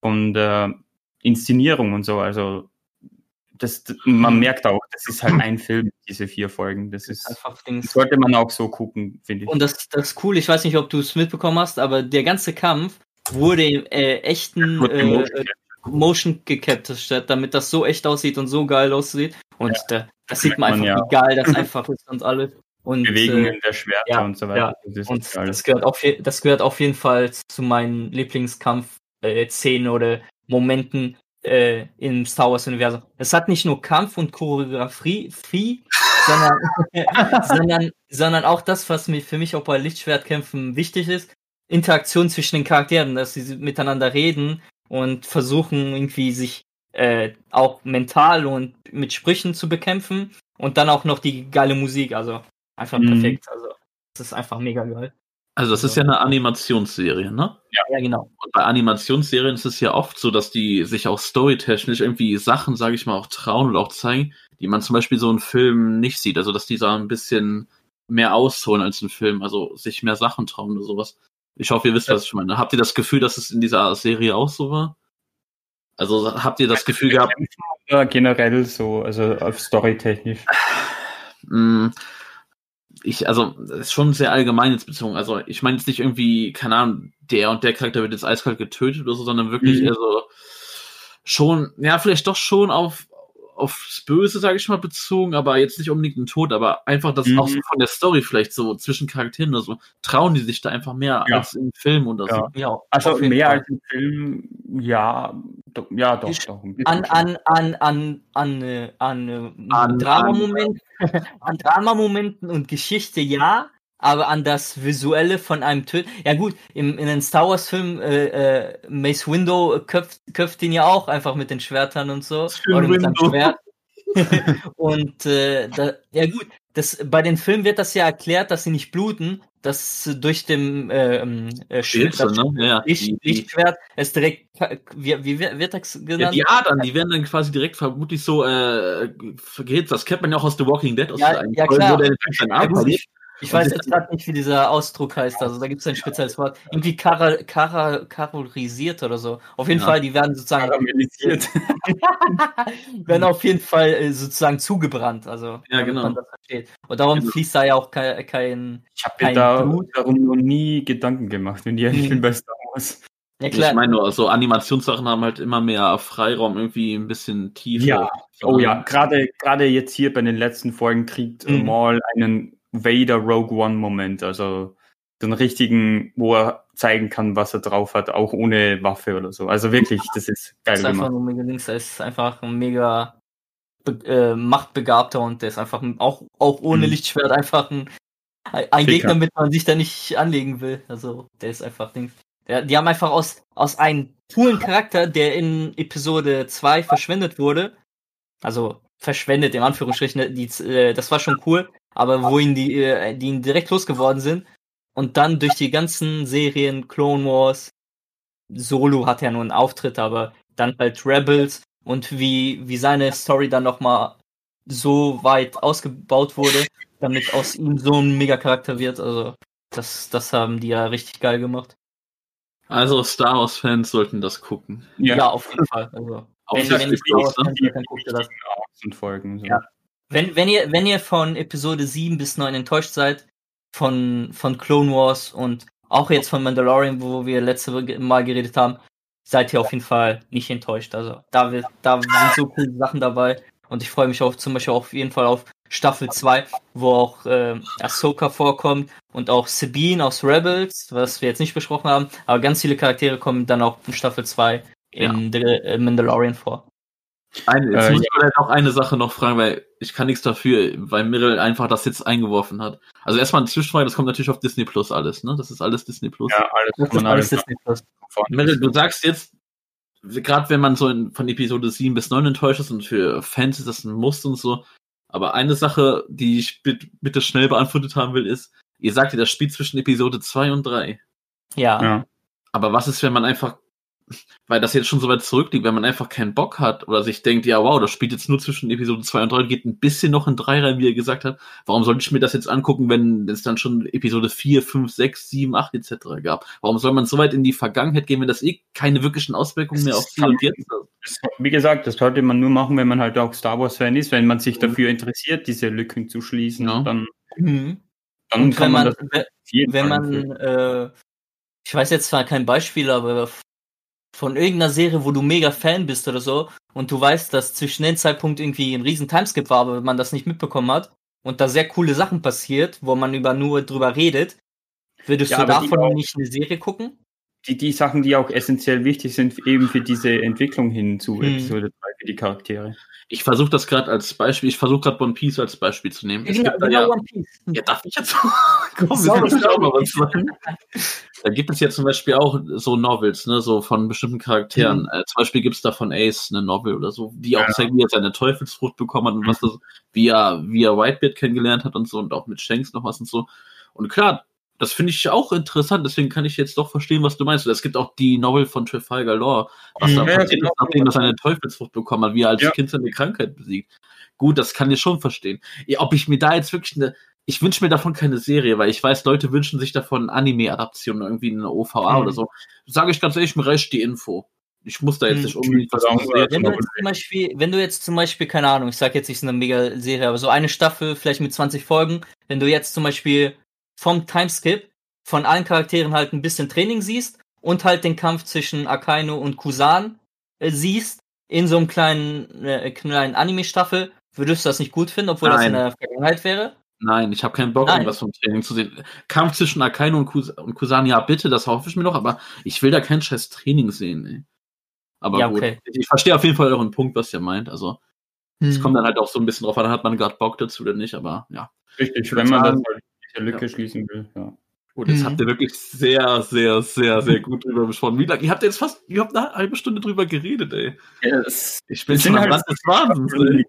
S1: von der Inszenierung und so. Also das, man merkt auch, das ist halt ein Film, diese vier Folgen. Das ist,
S2: Einfach Dings.
S1: sollte man auch so gucken, finde ich.
S2: Und das, das ist cool, ich weiß nicht, ob du es mitbekommen hast, aber der ganze Kampf wurde im äh, echten äh,
S1: gemotion
S2: äh, Motion gecaptured, damit das so echt aussieht und so geil aussieht. Und da, das sieht man einfach,
S1: man
S2: wie geil das einfach ist und alles. Und,
S1: Bewegungen
S2: äh,
S1: der Schwerter
S2: ja,
S1: und so weiter.
S2: ja.
S1: Das
S2: und das gehört auf, das gehört auf jeden Fall zu meinen Lieblingskampf-Szenen oder Momenten äh, im Star Wars-Universum. Es hat nicht nur Kampf und Choreografie, Fie, sondern, sondern, sondern auch das, was mir für mich auch bei Lichtschwertkämpfen wichtig ist, Interaktion zwischen den Charakteren, dass sie miteinander reden und versuchen irgendwie sich äh, auch mental und mit Sprüchen zu bekämpfen und dann auch noch die geile Musik, also einfach
S1: Mhm.
S2: perfekt, also das ist einfach mega geil.
S3: Also das ist ja eine Animationsserie, ne?
S2: Ja, genau.
S3: Und bei Animationsserien ist es ja oft so, dass die sich auch storytechnisch irgendwie Sachen, sage ich mal, auch trauen und auch zeigen, die man zum Beispiel so in Filmen nicht sieht. Also dass die da ein bisschen mehr ausholen als ein Film, also sich mehr Sachen trauen oder sowas. Ich hoffe, ihr wisst, was ich meine. Habt ihr das Gefühl, dass es in dieser Serie auch so war? Also habt ihr das Gefühl gehabt,
S1: Ja, generell so, also auf storytechnisch.
S3: Ich, also, das ist schon sehr allgemein jetzt bezogen. Also, ich meine jetzt nicht irgendwie, keine Ahnung, der und der Charakter wird jetzt eiskalt getötet oder so, sondern wirklich
S1: Mhm.
S3: eher so schon, ja, vielleicht doch schon auf aufs Böse, sage ich mal, bezogen, aber jetzt nicht unbedingt ein Tod, aber einfach das
S1: Mhm.
S3: auch so von der Story vielleicht so zwischen Charakteren oder so. Trauen die sich da einfach mehr
S1: Ja.
S3: als im Film oder so.
S1: Ja.
S2: Ja,
S1: Also mehr
S2: Fall.
S1: als im Film, ja, do, ja doch, doch.
S2: an, an, an, an, an, äh, an, äh,
S3: An-
S2: Dramamomenten, an Dramamomenten und Geschichte ja, aber an das Visuelle von einem Töten. Ja gut, im, in den Star Wars Film äh, äh, Mace Window köpft, köpft ihn ja auch einfach mit den Schwertern und so. Oder mit seinem. Schwert. und äh, da, ja gut, das, bei den Filmen wird das ja erklärt, dass sie nicht bluten, dass durch dem äh, ähm, äh,
S3: Hitze,
S2: das
S3: ne? Ja.
S2: Licht,
S3: Die,
S2: Lichtschwert es direkt, wie, wie wird das genannt?
S3: ja, die Adern, die werden dann quasi direkt vermutlich so äh, gehitzt. Das kennt man ja auch aus The Walking Dead, aus
S2: Ja, ja, klar.
S3: seinen
S2: Ja, gut. Ich, ich
S3: Und
S2: weiß jetzt gerade nicht, wie dieser Ausdruck heißt. Also da gibt es ein spezielles Wort. Irgendwie kara, kara, karolisiert oder so. Auf jeden
S3: Ja.
S2: Fall, die werden sozusagen
S1: Karamellisiert.
S2: werden auf jeden Fall äh, sozusagen zugebrannt. Also
S3: Ja, genau.
S2: man das versteht. Und darum
S3: Genau.
S2: fließt da ja auch kein, kein
S1: Ich habe mir da
S2: Blut.
S1: darum noch nie Gedanken gemacht, wenn ich ehrlich bin bei Star Wars.
S2: ja
S3: Ich
S2: klar.
S3: meine nur, so Animationssachen haben halt immer mehr Freiraum, irgendwie ein bisschen tiefer.
S1: Ja. Oh ja, gerade gerade jetzt hier bei den letzten Folgen kriegt äh,
S2: Mhm.
S1: Maul einen Vader Rogue One Moment, also den richtigen, wo er zeigen kann, was er drauf hat, auch ohne Waffe oder so. Also wirklich, das ist geil
S2: Das ist einfach
S1: gemacht.
S2: nur mega links. Er ist einfach ein mega äh, machtbegabter und der ist einfach ein- auch, auch ohne
S1: Mhm.
S2: Lichtschwert einfach ein, ein. Gegner, mit dem man sich da nicht anlegen will. Also der ist einfach Ding. Der, die haben einfach aus, aus einem coolen Charakter, der in Episode 2 verschwendet wurde, also verschwendet in Anführungsstrichen, die, äh, das war schon cool, aber wo ihn die, äh, die ihn direkt losgeworden sind, und dann durch die ganzen Serien, Clone Wars, Solo hat ja nur einen Auftritt, aber dann halt Rebels und wie, wie seine Story dann nochmal so weit ausgebaut wurde, damit aus ihm so ein Mega-Charakter wird. Also, das, das haben die ja richtig geil gemacht.
S3: Also Star Wars-Fans sollten das gucken.
S2: Ja, auf jeden Fall. Also,
S3: Auf
S2: wenn, wenn Star Wars
S3: Plus, ne?
S2: Dann guckt ihr das.
S1: Und Folgen. So.
S2: Ja. Wenn, wenn, ihr, wenn ihr von Episode 7 bis 9 enttäuscht seid, von, von Clone Wars und auch jetzt von Mandalorian, wo wir letzte Mal geredet haben, seid ihr auf jeden Fall nicht enttäuscht. Also da, wird, da sind so coole Sachen dabei und ich freue mich auch zum Beispiel auf jeden Fall auf Staffel 2, wo auch äh, Ahsoka vorkommt und auch Sabine aus Rebels, was wir jetzt nicht besprochen haben, aber ganz viele Charaktere kommen dann auch in Staffel 2 in The äh, Mandalorian vor.
S3: Eine, jetzt
S1: Äh,
S3: muss ich vielleicht auch eine Sache noch fragen, weil ich kann nichts dafür, weil Mirrell einfach das jetzt eingeworfen hat. Also erstmal eine Zwischenfrage, das kommt natürlich auf Disney Plus alles, ne? Das ist alles Disney Plus.
S1: Ja, alles
S2: Das ist alles Disney Plus.
S3: Mirrell, du sagst jetzt, gerade wenn man so in, von Episode 7 bis 9 enttäuscht ist und für Fans ist das ein Muss und so, aber eine Sache, die ich bit- bitte schnell beantwortet haben will, ist, ihr sagt ja, das spielt zwischen Episode 2 und 3.
S2: Ja.
S1: Ja.
S3: Aber was ist, wenn man einfach, weil das jetzt schon so weit zurückliegt, wenn man einfach keinen Bock hat oder sich denkt, ja wow, das spielt jetzt nur zwischen Episode 2 und 3, geht ein bisschen noch in 3 rein, wie er gesagt hat. Warum sollte ich mir das jetzt angucken, wenn es dann schon Episode 4, 5, 6, 7, 8 etc. gab? Warum soll man so weit in die Vergangenheit gehen, wenn das eh keine wirklichen Auswirkungen mehr auf hier und jetzt hat?
S1: Das, wie gesagt, das sollte man nur machen, wenn man halt auch Star Wars-Fan ist, wenn man sich dafür interessiert, diese Lücken zu schließen.
S3: Ja.
S1: Dann,
S2: Mhm.
S1: dann
S2: Und
S1: kann
S2: wenn
S1: man,
S2: man,
S1: das
S2: wenn
S1: Fall
S2: man, äh, ich weiß jetzt zwar kein Beispiel, aber von irgendeiner Serie, wo du mega Fan bist oder so, und du weißt, dass zwischen dem Zeitpunkt irgendwie ein riesen Timeskip war, aber man das nicht mitbekommen hat, und da sehr coole Sachen passiert, wo man über nur drüber redet, würdest
S1: Ja,
S2: du davon nicht eine Serie gucken?
S1: Die, die Sachen, die auch essentiell wichtig sind, eben für diese Entwicklung hin zu
S2: Hm.
S1: Episode 3 für die Charaktere.
S3: Ich versuche das gerade als Beispiel, ich versuche gerade One Piece als Beispiel zu nehmen. Es gibt da ja,
S2: One Piece.
S3: Ja, darf ich jetzt? Komm,
S2: Sorry, sorry.
S3: was sagen. Da gibt es ja zum Beispiel auch so Novels, ne, so von bestimmten Charakteren.
S2: Mhm.
S3: Äh, zum Beispiel gibt es da von Ace eine Novel oder so, die auch
S1: Ja.
S3: zeigt, wie er seine Teufelsfrucht bekommen hat und was das, wie er, wie er Whitebeard kennengelernt hat und so und auch mit Shanks noch was und so. Und klar, das finde ich auch interessant, deswegen kann ich jetzt doch verstehen, was du meinst. Und es gibt auch die Novel von Trafalgar Law, was
S2: Mhm.
S3: da
S1: Ja,
S3: passiert
S1: genau.
S3: ist, nachdem er seine Teufelsfrucht bekommen hat, wie er als
S1: Ja.
S3: Kind seine Krankheit besiegt. Gut, das kann ich schon verstehen. Ob ich mir da jetzt wirklich eine, ich wünsche mir davon keine Serie, weil ich weiß, Leute wünschen sich davon Anime-Adaption, irgendwie eine OVA
S2: Mhm.
S3: oder so. Sage ich ganz ehrlich, mir reicht die Info. Ich muss da jetzt
S2: Mhm.
S3: nicht unbedingt was
S1: wir,
S3: Serien
S2: Wenn du jetzt zum Beispiel, wenn du jetzt zum Beispiel, keine Ahnung, ich sag jetzt nicht so eine mega Serie, aber so eine Staffel, vielleicht mit 20 Folgen, wenn du jetzt zum Beispiel vom Timeskip von allen Charakteren halt ein bisschen Training siehst und halt den Kampf zwischen Akainu und Kusan äh, siehst, in so einem kleinen, äh, kleinen Anime-Staffel, würdest du das nicht gut finden, obwohl das in
S3: Nein.
S2: der Vergangenheit wäre?
S3: Nein, ich habe keinen Bock,
S2: Nein.
S3: irgendwas vom Training zu sehen. Kampf zwischen Akainu und, Kus und Kusan, ja bitte, das hoffe ich mir noch, aber ich will da kein scheiß Training sehen, ey. Aber
S2: Ja,
S3: gut,
S2: okay.
S3: ich verstehe auf jeden Fall euren Punkt, was ihr meint. Also, es
S2: Hm.
S3: kommt dann halt auch so ein bisschen drauf an, hat man gerade Bock dazu oder nicht, aber ja.
S1: Richtig, wenn man das halt diese Lücke schließen will. Ja.
S3: Gut, jetzt
S2: Mhm.
S3: habt ihr wirklich sehr, sehr, sehr, sehr gut drüber besprochen. Wie lange? Ihr habt jetzt fast, ihr habt eine halbe Stunde drüber geredet, ey. Ich bin schon
S1: sind
S3: am
S1: halt-
S3: Rand des Wahnsinns,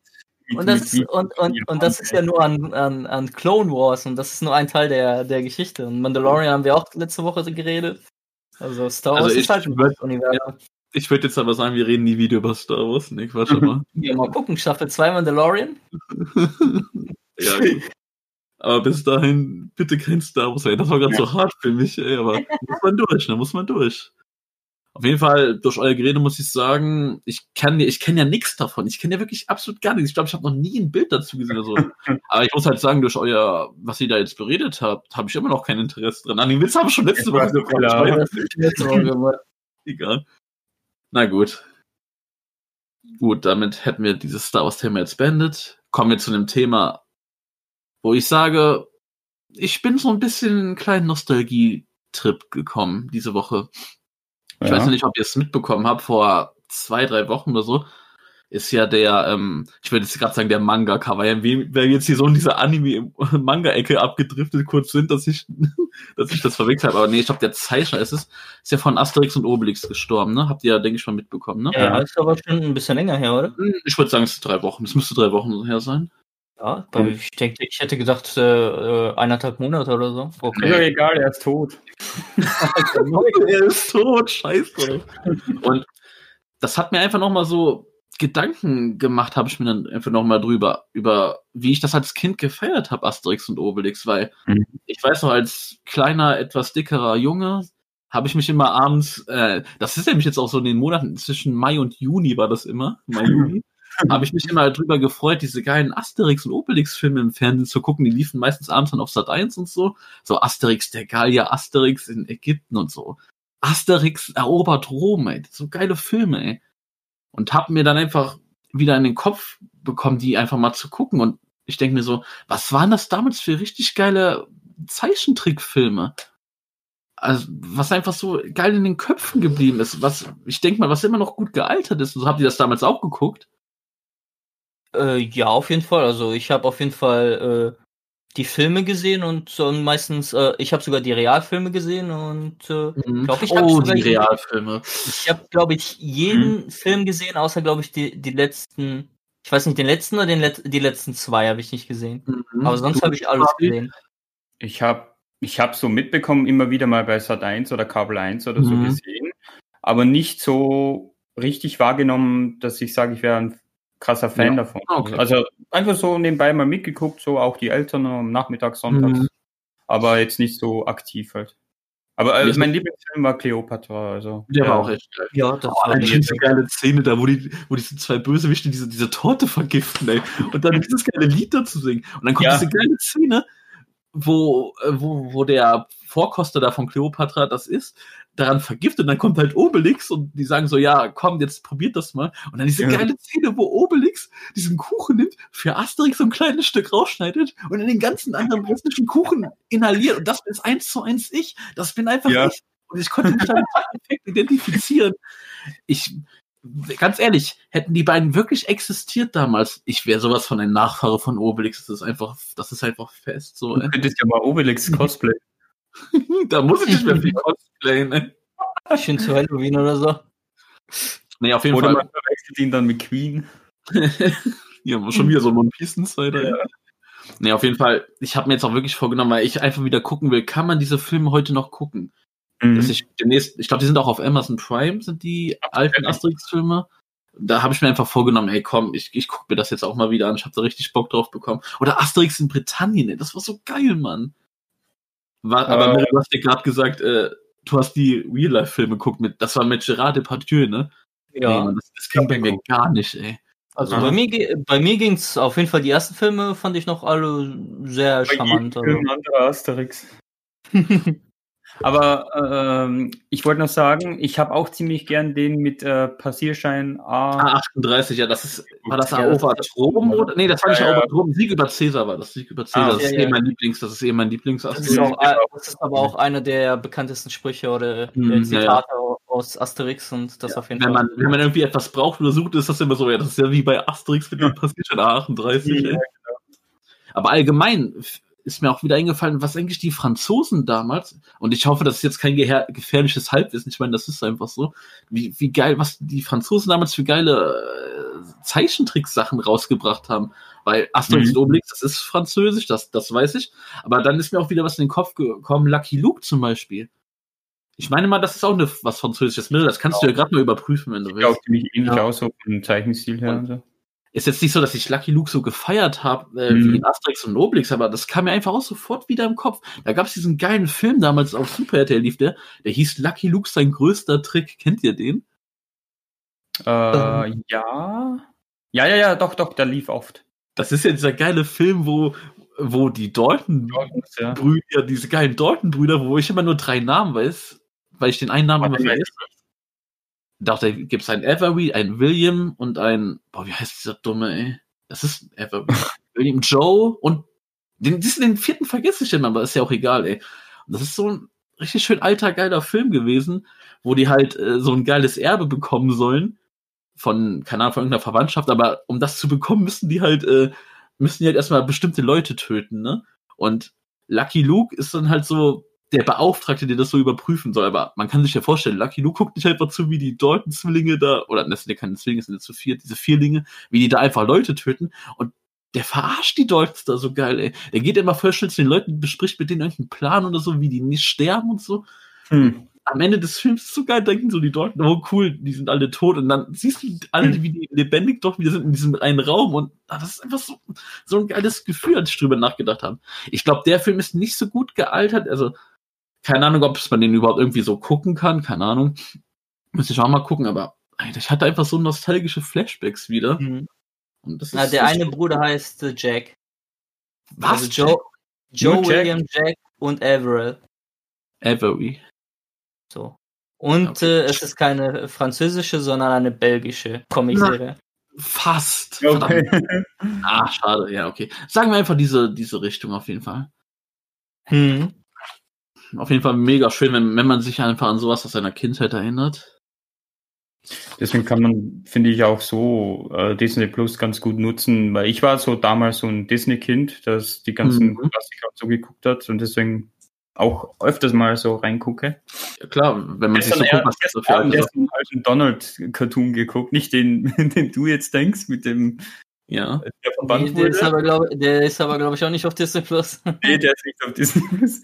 S3: ey.
S2: Und das, ist, und, und, und das ist ja nur an, an, an Clone Wars und das ist nur ein Teil der, der Geschichte. Und Mandalorian haben wir auch letzte Woche geredet. Also Star Wars
S3: Also
S2: ist
S3: ich
S2: halt ein
S3: würd-
S2: Universum.
S3: Ich würde jetzt aber sagen, wir reden nie wieder über Star Wars. Nee, Quatsch, aber.
S2: Ja, mal gucken, Staffel 2 Mandalorian.
S3: ja, gut. Aber bis dahin, bitte kein Star Wars, ey. Das war gerade
S1: Ja.
S3: so hart für mich, ey. Aber muss man durch, ne? Muss man durch. Auf jeden Fall, durch euer Gerede muss ich sagen, ich kann ich kenne ja nichts davon. Ich kenne ja wirklich absolut gar nichts. Ich glaube, ich habe noch nie ein Bild dazu gesehen oder so. Aber ich muss halt sagen, durch euer, was ihr da jetzt beredet habt, habe ich immer noch kein Interesse dran. An den Witz habe ich schon letzte Woche
S1: so
S2: gemacht.
S3: Egal. Na gut. Gut, damit hätten wir dieses Star Wars-Thema jetzt beendet. Kommen wir zu einem Thema, wo ich sage, ich bin so ein bisschen in einen kleinen Nostalgie-Trip gekommen diese Woche. Ich
S1: Ja.
S3: weiß nicht, ob ihr es mitbekommen habt, vor zwei, drei Wochen oder so, ist ja der, ähm, ich würde jetzt gerade sagen, der Manga-Cover. Ja, wie- wer jetzt hier so in dieser Anime-Manga-Ecke abgedriftet kurz sind, dass ich, dass ich das verwechselt habe. Aber nee, ich glaube, der Zeichner ist es, ist ja von Asterix und Obelix gestorben, ne? Habt ihr ja, denke ich, mal mitbekommen, ne?
S2: Ja, ist aber schon ein bisschen länger her, oder?
S3: Hm, Ich würde sagen, es sind drei Wochen. Es müsste drei Wochen her sein.
S2: Ja, bei, ich denke, ich hätte gedacht, äh, äh, eineinhalb Monate oder so.
S1: Ist
S2: Okay.
S1: egal, er ist tot.
S3: er ist tot, scheiße. Und das hat mir einfach nochmal so Gedanken gemacht, habe ich mir dann einfach nochmal drüber, über wie ich das als Kind gefeiert habe, Asterix und Obelix, weil
S1: Mhm.
S3: ich weiß noch, als kleiner, etwas dickerer Junge habe ich mich immer abends, äh, das ist nämlich jetzt auch so in den Monaten zwischen Mai und Juni war das immer, Mai, Juni, habe ich mich immer drüber gefreut, diese geilen Asterix und Obelix-Filme im Fernsehen zu gucken. Die liefen meistens abends dann auf Sat 1 und so. So Asterix der Gallier, Asterix in Ägypten und so. Asterix erobert Rom, ey. So geile Filme, ey. Und hab mir dann einfach wieder in den Kopf bekommen, die einfach mal zu gucken. Und ich denke mir so, was waren das damals für richtig geile Zeichentrickfilme? Also, was einfach so geil in den Köpfen geblieben ist, was, ich denke mal, was immer noch gut gealtert ist. Und so habt ihr das damals auch geguckt?
S2: Äh, ja, auf jeden Fall. Also ich habe auf jeden Fall äh, die Filme gesehen und so meistens, äh, ich habe sogar die Realfilme gesehen und äh, Glaub, ich hab's
S3: oh, die. Realfilme.
S2: ich habe, glaube ich, jeden Film gesehen, außer, glaube ich, die, die letzten, ich weiß nicht, den letzten oder den Let die letzten zwei habe ich nicht gesehen.
S3: Mhm.
S2: Aber sonst habe ich alles gesehen.
S1: Ich habe ich hab so mitbekommen, immer wieder mal bei Sat 1 oder Kabel 1 oder so
S3: Mhm.
S1: gesehen, aber nicht so richtig wahrgenommen, dass ich sage, ich wäre ein krasser Fan
S3: Ja.
S1: davon.
S3: Okay.
S1: Also einfach so nebenbei mal mitgeguckt, so auch die Eltern am Nachmittag, sonntags,
S3: Mhm.
S1: aber jetzt nicht so aktiv halt. Aber
S3: ist-
S1: mein Lieblingsfilm war Cleopatra, also.
S3: Der
S1: ja.
S3: war auch echt geil.
S2: Ja, das
S3: Oh,
S2: war
S3: so geile Szene da, wo die, wo diese zwei Bösewichte diese, diese Torte vergiften, ey. Und dann dieses geile Lied dazu singen. Und dann kommt
S1: Ja.
S3: diese geile Szene, wo, äh, wo, wo der Vorkoster da von Cleopatra das ist, daran vergiftet. Und dann kommt halt Obelix und die sagen so, ja, komm, jetzt probiert das mal. Und dann diese
S1: Ja.
S3: geile Szene, wo Obelix diesen Kuchen nimmt, für Asterix so ein kleines Stück rausschneidet und in den ganzen anderen restlichen Kuchen inhaliert. Und das ist eins zu eins ich. Das bin einfach
S1: Ja.
S3: ich. Und ich konnte mich damit perfekt identifizieren. Ich, ganz ehrlich, hätten die beiden wirklich existiert damals, ich wäre sowas von ein Nachfahre von Obelix. Das ist einfach, das ist einfach fest. So,
S1: Du
S3: ey.
S1: könntest ja mal Obelix Cosplay.
S3: da muss ich nicht mehr viel cosplayen. Ey.
S2: schön zu Halloween oder so.
S3: Nee, auf jeden
S1: Oder
S3: Fall.
S1: man verwechselt ihn dann mit Queen.
S3: ja, schon wieder so ein One Piece Insider. ey. Nee, auf jeden Fall. Ich habe mir jetzt auch wirklich vorgenommen, weil ich einfach wieder gucken will, kann man diese Filme heute noch gucken?
S1: Mhm.
S3: dass ich demnächst, ich glaube, die sind auch auf Amazon Prime, sind die alten Asterix-Filme. Da habe ich mir einfach vorgenommen, ey, komm, ich, ich gucke mir das jetzt auch mal wieder an. Ich habe da richtig Bock drauf bekommen. Oder Asterix in Britannien, ey, das war so geil, Mann. War, aber
S1: Äh.
S3: Miri, du hast dir gerade gesagt, äh, du hast die Real-Life-Filme geguckt mit, das war mit Gerard Depardieu, ne? Nee,
S2: Ja.
S3: Mann, das, das ging bei mir gar nicht, ey.
S2: Also
S1: Aha.
S2: bei mir, bei mir ging's auf jeden Fall, die ersten Filme fand ich noch alle sehr charmant. Also.
S1: Ein anderer Asterix. Aber ähm, ich wollte noch sagen, ich habe auch ziemlich gern den mit äh, Passierschein A.
S3: Ah, 38, ja, das ist, war das
S1: Ja, das
S3: Erobert
S1: ist-
S3: Rom oder? Nee, das war nicht
S1: Ja, ja.
S3: Erobert Rom, Sieg über Cäsar war das, Sieg über Cäsar.
S1: Ah,
S3: das ist
S2: ja,
S3: eh
S2: ja.
S3: mein Lieblings, das ist eh mein Lieblings
S2: Das ist,
S1: Genau.
S2: auch, das ist aber auch einer der bekanntesten Sprüche oder
S3: Mhm,
S2: äh,
S3: ja,
S2: Zitate aus Asterix und das auf jeden
S3: Wenn
S2: Fall.
S3: man, wenn man irgendwie etwas braucht oder sucht, ist das immer so, ja, das ist ja wie bei Asterix mit dem passiert schon 38.
S1: Ja,
S3: ey. Aber allgemein ist mir auch wieder eingefallen, was eigentlich die Franzosen damals, und ich hoffe, das ist jetzt kein gefährliches Halbwissen, ich meine, das ist einfach so, wie, wie geil, was die Franzosen damals für geile äh, Zeichentricksachen rausgebracht haben. Weil Asterix
S1: Mhm.
S3: und Obelix, das ist französisch, das, das weiß ich. Aber dann ist mir auch wieder was in den Kopf gekommen, Lucky Luke zum Beispiel. Ich meine mal, das ist auch eine, was französisches Mittel, das kannst du ja gerade mal überprüfen, wenn du
S1: Sieht
S3: willst.
S1: auch ziemlich ähnlich
S2: Ja.
S1: aus, so vom Zeichenstil her. Und so.
S3: Ist jetzt nicht so, dass ich Lucky Luke so gefeiert habe äh,
S1: Mhm.
S3: wie in Asterix und Obelix, aber das kam mir einfach auch sofort wieder im Kopf. Da gab es diesen geilen Film damals auf Super RTL lief der, der hieß Lucky Luke sein größter Trick. Kennt ihr den?
S1: Äh, ja. Ja, ja, ja, doch, doch, der lief oft.
S3: Das ist ja dieser geile Film, wo wo die Dalton
S1: Ja.
S3: Brüder, diese geilen Dalton Brüder, wo ich immer nur drei Namen weiß, weil ich den einen Namen immer vergesse. Doch, da gibt es einen Avery, einen William und einen, boah, wie heißt dieser dumme, ey? Das ist Avery. William Joe und den, diesen, den vierten vergesse ich immer, aber ist ja auch egal, ey. Und das ist so ein richtig schön alter, geiler Film gewesen, wo die halt äh, so ein geiles Erbe bekommen sollen von, keine Ahnung, von irgendeiner Verwandtschaft, aber um das zu bekommen, müssen die halt, äh, müssen die halt erstmal bestimmte Leute töten, ne? Und Lucky Luke ist dann halt so der Beauftragte, der das so überprüfen soll. Aber man kann sich ja vorstellen, Lucky Luke guckt nicht einfach zu, wie die Dalton-Zwillinge da, oder das sind ja keine Zwillinge, das sind ja zu vier, diese Vierlinge, wie die da einfach Leute töten. Und der verarscht die Deutschen da so geil, ey. Der geht immer voll schnell zu den Leuten, bespricht mit denen irgendeinen Plan oder so, wie die nicht sterben und so.
S1: Hm.
S3: Am Ende des Films so geil, denken so die Deutschen, oh cool, die sind alle tot und dann siehst du alle,
S1: Hm.
S3: wie die lebendig doch wieder sind in diesem einen Raum und ah, das ist einfach so, so ein geiles Gefühl, als ich drüber nachgedacht habe. Ich glaube, der Film ist nicht so gut gealtert, also keine Ahnung, ob es man den überhaupt irgendwie so gucken kann, keine Ahnung. Müsste ich auch mal gucken, aber Alter, ich hatte einfach so nostalgische Flashbacks wieder.
S2: Mhm. Na, der eine Bruder heißt äh, Jack.
S3: Was?
S2: Also Joe, Joe
S1: Jack?
S2: William Jack und Averill.
S3: Avery.
S2: So. Und
S3: Okay.
S2: äh, es ist keine französische, sondern eine belgische Comicserie.
S3: Fast.
S1: Okay.
S3: Ah, schade. Ja, okay. Sagen wir einfach diese, diese Richtung auf jeden Fall.
S2: Hm.
S3: Auf jeden Fall mega schön, wenn, wenn man sich einfach an sowas aus seiner Kindheit erinnert.
S1: Deswegen kann man, finde ich, auch so äh, Disney Plus ganz gut nutzen, weil ich war so damals so ein Disney-Kind, das die ganzen
S3: Mhm.
S1: Klassiker so geguckt hat und deswegen auch öfters mal so reingucke.
S3: Ja, klar, wenn man sich so
S1: Gestern
S3: guckt, was so
S1: haben
S3: alte
S1: gestern halt einen Donald-Cartoon geguckt, nicht den, den du jetzt denkst, mit dem
S3: Ja.
S1: der
S2: Der, ist aber, glaube der ist aber, glaube ich, auch nicht auf Disney Plus.
S1: Nee, der ist nicht auf Disney Plus.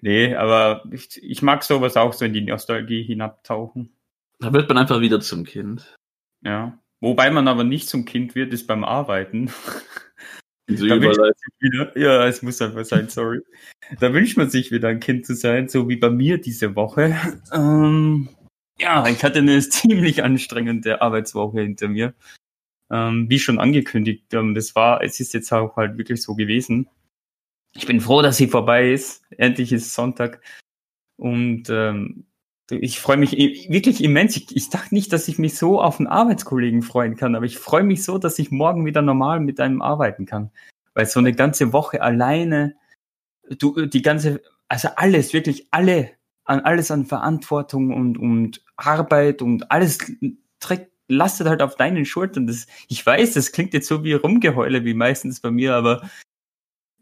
S1: Nee, aber ich, ich mag sowas auch so in die Nostalgie hinabtauchen.
S3: Da wird man einfach wieder zum Kind.
S1: Ja. Wobei man aber nicht zum Kind wird, ist beim Arbeiten.
S3: Diese
S1: Da wieder, ja, es muss einfach sein, sorry. Da wünscht man sich wieder ein Kind zu sein, so wie bei mir diese Woche. Ähm, ja, ich hatte eine ziemlich anstrengende Arbeitswoche hinter mir. Ähm, wie schon angekündigt, ähm, das war, es ist jetzt auch halt wirklich so gewesen. Ich bin froh, dass sie vorbei ist. Endlich ist Sonntag. Und ähm, ich freue mich wirklich immens. Ich, ich dachte nicht, dass ich mich so auf einen Arbeitskollegen freuen kann, aber ich freue mich so, dass ich morgen wieder normal mit einem arbeiten kann. Weil so eine ganze Woche alleine, du, die ganze, also alles, wirklich alle, an alles an Verantwortung und, und Arbeit und alles trägt, lastet halt auf deinen Schultern. Das, ich weiß, das klingt jetzt so wie Rumgeheule, wie meistens bei mir, aber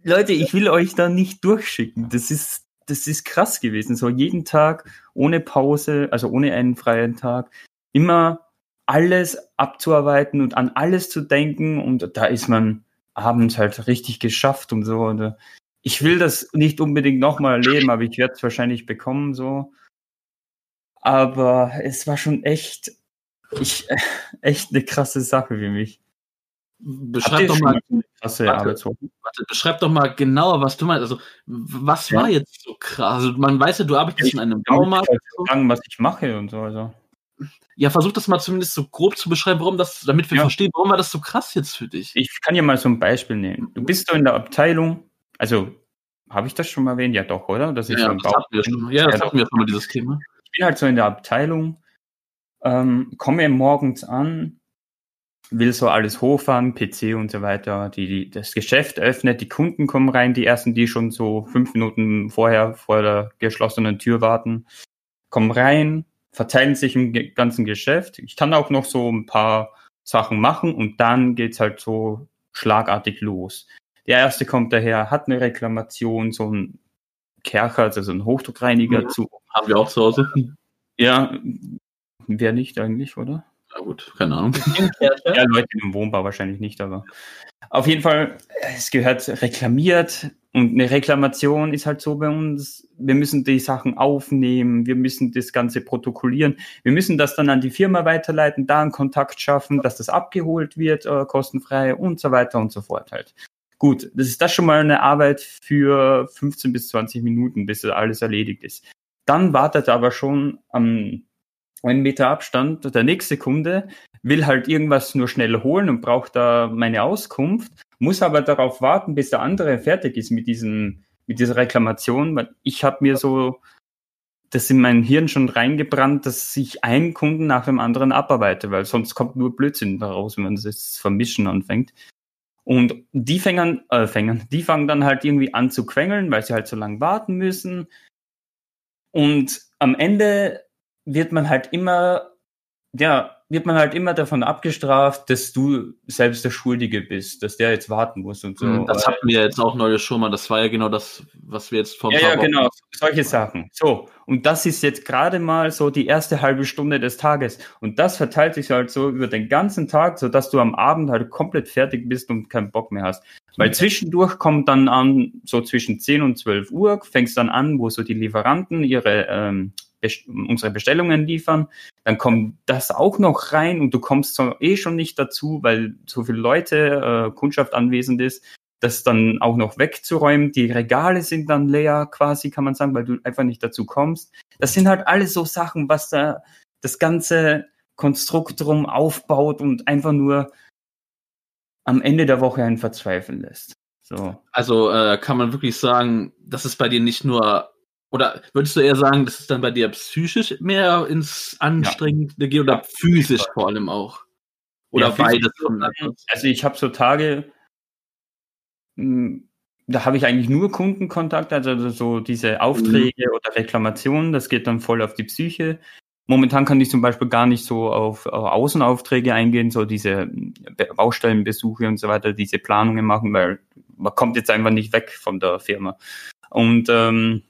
S1: Leute, ich will euch da nicht durchschicken. Das ist, das ist krass gewesen. So jeden Tag ohne Pause, also ohne einen freien Tag, immer alles abzuarbeiten und an alles zu denken und da ist man abends halt richtig geschafft und so. Und äh, ich will das nicht unbedingt nochmal erleben, aber ich werde es wahrscheinlich bekommen so. Aber es war schon echt, ich, echt eine krasse Sache für mich.
S3: Beschreib doch mal, Warte. Warte, beschreib doch mal genauer, was du meinst. Also, was
S1: Ja.
S3: war jetzt so krass? Also, man weiß ja, du arbeitest in einem Baumarkt.
S1: Ich sagen, was ich mache und so. Also.
S3: Ja, versuch das mal zumindest so grob zu beschreiben, warum das, damit wir
S1: Ja.
S3: verstehen, warum war das so krass jetzt für dich?
S1: Ich kann ja mal so ein Beispiel nehmen. Du bist so in der Abteilung, also habe ich das schon mal erwähnt? Ja, doch, oder? Ich so
S3: ja,
S1: im
S3: das hatten wir schon. Ja, das
S1: doch.
S3: hatten wir schon mal, dieses Thema.
S1: Ich bin halt so in der Abteilung, ähm, komme morgens an, will so alles hochfahren, PC und so weiter, die, die das Geschäft öffnet, die Kunden kommen rein, die ersten, die schon so fünf Minuten vorher vor der geschlossenen Tür warten, kommen rein, verteilen sich im ganzen Geschäft. Ich kann auch noch so ein paar Sachen machen und dann geht's halt so schlagartig los. Der erste kommt daher, hat eine Reklamation, so ein Kercher, also so ein Hochdruckreiniger
S3: Ja.
S1: zu.
S3: Haben wir auch zu Hause.
S1: Ja, wer nicht eigentlich, oder?
S3: Na gut, keine Ahnung.
S1: Ja, Leute im Wohnbau wahrscheinlich nicht, aber auf jeden Fall, es gehört reklamiert und eine Reklamation ist halt so bei uns, wir müssen die Sachen aufnehmen, wir müssen das Ganze protokollieren, wir müssen das dann an die Firma weiterleiten, da einen Kontakt schaffen, dass das abgeholt wird, äh, kostenfrei und so weiter und so fort halt. Gut, das ist das schon mal eine Arbeit für 15 bis 20 Minuten, bis das alles erledigt ist. Dann wartet aber schon am einen Meter Abstand der nächste Kunde, will halt irgendwas nur schnell holen und braucht da meine Auskunft, muss aber darauf warten, bis der andere fertig ist mit diesem, mit dieser Reklamation, weil ich habe mir so das in mein Hirn schon reingebrannt, dass ich einen Kunden nach dem anderen abarbeite, weil sonst kommt nur Blödsinn daraus, wenn man das Vermischen anfängt. Und die fängen, äh, fängen, die fangen dann halt irgendwie an zu quengeln, weil sie halt so lange warten müssen. Und am Ende wird man halt immer, ja, wird man halt immer davon abgestraft, dass du selbst der Schuldige bist, dass der jetzt warten muss und so.
S3: Mhm, Das hatten wir jetzt auch neulich schon mal. Das war ja genau das, was wir jetzt ein
S1: ja, ja, genau, solche Sachen. So, und das ist jetzt gerade mal so die erste halbe Stunde des Tages. Und das verteilt sich halt so über den ganzen Tag, so dass du am Abend halt komplett fertig bist und keinen Bock mehr hast. Weil zwischendurch kommt dann an, so zwischen 10 und 12 Uhr, fängst dann an, wo so die Lieferanten ihre ähm, unsere Bestellungen liefern. Dann kommt das auch noch rein und du kommst eh schon nicht dazu, weil so viele Leute, äh, Kundschaft anwesend ist, das dann auch noch wegzuräumen. Die Regale sind dann leer quasi, kann man sagen, weil du einfach nicht dazu kommst. Das sind halt alles so Sachen, was da das ganze Konstrukt drum aufbaut und einfach nur am Ende der Woche einen verzweifeln lässt. So.
S3: Also äh, kann man wirklich sagen, dass es bei dir nicht nur oder würdest du eher sagen, dass es dann bei dir psychisch mehr ins Anstrengende geht oder
S1: Ja.
S3: physisch vor allem auch? Oder
S1: Ja,
S3: beides
S1: Also ich habe so Tage, mh, da habe ich eigentlich nur Kundenkontakt, also so diese Aufträge oder Reklamationen, das geht dann voll auf die Psyche. Momentan kann ich zum Beispiel gar nicht so auf, auf Außenaufträge eingehen, so diese Be- Baustellenbesuche und so weiter, diese Planungen machen, weil man kommt jetzt einfach nicht weg von der Firma. Und ähm,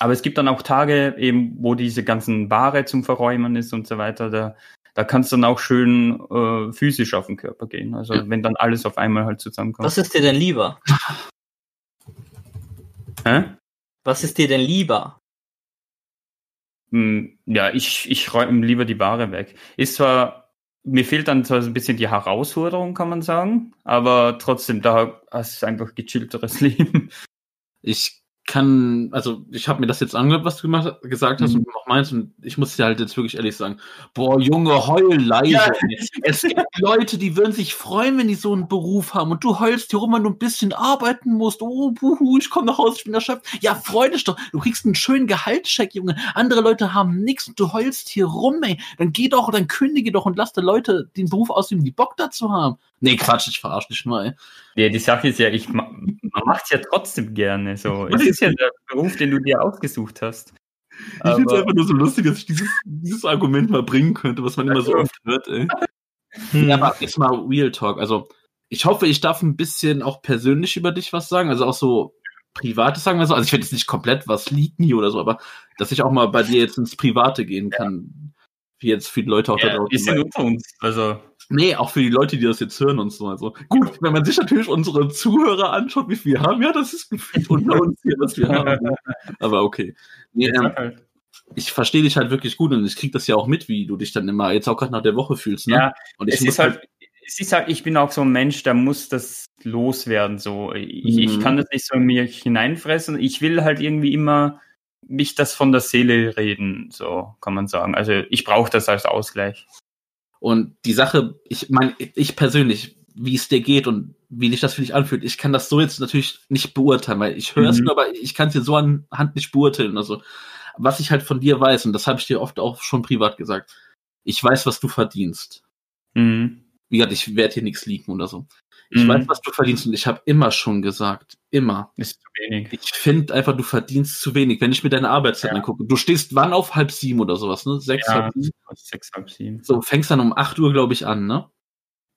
S1: aber es gibt dann auch Tage, eben, wo diese ganzen Ware zum Verräumen ist und so weiter. Da, da kann es dann auch schön äh, physisch auf den Körper gehen. Also
S3: Ja.
S1: wenn dann alles auf einmal halt zusammenkommt.
S2: Was ist dir denn lieber?
S1: Hä?
S2: Was ist dir denn lieber?
S1: Hm, Ja, ich, ich räume lieber die Ware weg. Ist zwar, mir fehlt dann zwar so ein bisschen die Herausforderung, kann man sagen, aber trotzdem, da hast du einfach gechillteres Leben.
S3: Ich kann, also ich habe mir das jetzt angehört, was du gemacht, gesagt hast
S1: Mhm.
S3: und auch meinst und ich muss dir halt jetzt wirklich ehrlich sagen, boah Junge, heul leise.
S1: Ja.
S3: Es gibt Leute, die würden sich freuen, wenn die so einen Beruf haben und du heulst hier rum, wenn du ein bisschen arbeiten musst. Oh, buhu, ich komme nach Hause, ich bin erschöpft. Ja, freu dich doch. Du kriegst einen schönen Gehaltscheck, Junge. Andere Leute haben nichts und du heulst hier rum, ey. Dann geh doch, dann kündige doch und lass die Leute den Beruf ausüben, die Bock dazu haben. Nee, Quatsch, ich verarsch dich nur, ey.
S1: Ja, die Sache ist ja, ich, ma- man macht es ja trotzdem gerne. So. Es ist ja der Beruf, den du dir ausgesucht hast.
S3: Ich finde es einfach nur so lustig, dass ich dieses, dieses Argument mal bringen könnte, was man immer so oft hört, ey. Ja, aber jetzt mal Real Talk. Also, ich hoffe, ich darf ein bisschen auch persönlich über dich was sagen, also auch so Privates sagen wir so. Also, ich werde jetzt nicht komplett was leaken hier oder so, aber dass ich auch mal bei dir jetzt ins Private gehen kann. Wie jetzt viele Leute auch da
S1: ja,
S3: draußen.
S1: wir sind unter uns. Also,
S3: Nee, auch für die Leute, die das jetzt hören und so. Also, gut, wenn man sich natürlich unsere Zuhörer anschaut, wie viel wir haben, ja, das ist gefühlt unter uns hier, was wir haben. Aber okay. Nee, ähm,
S1: halt.
S3: ich verstehe dich halt wirklich gut und ich krieg das ja auch mit, wie du dich dann immer jetzt auch gerade nach der Woche fühlst. Ne?
S1: Ja,
S3: und ich
S1: es ist halt, es ist halt, ich bin auch so ein Mensch, der muss das loswerden. So, ich, ich
S3: Mhm.
S1: kann das nicht so in mich hineinfressen. Ich will halt irgendwie immer mich das von der Seele reden, so kann man sagen. Also ich brauche das als Ausgleich.
S3: Und die Sache, ich meine, ich persönlich, wie es dir geht und wie dich das für dich anfühlt, ich kann das so jetzt natürlich nicht beurteilen, weil ich höre es
S1: Mhm.
S3: nur, aber ich kann es dir so anhand nicht beurteilen. Also, was ich halt von dir weiß, und das habe ich dir oft auch schon privat gesagt, ich weiß, was du verdienst.
S1: Mhm.
S3: Wie gesagt, ich werde hier nichts liegen oder so. Ich
S1: Mhm.
S3: weiß, was du verdienst und ich habe immer schon gesagt, immer.
S1: Ist zu wenig.
S3: Ich finde einfach, du verdienst zu wenig, wenn ich mir deine Arbeitszeit
S1: Ja.
S3: angucke. Du stehst wann auf halb sieben oder sowas, ne? Sechs,
S1: Ja,
S3: halb sieben.
S1: sechs, halb sieben.
S3: So, fängst dann um acht Uhr, glaube ich, an, ne?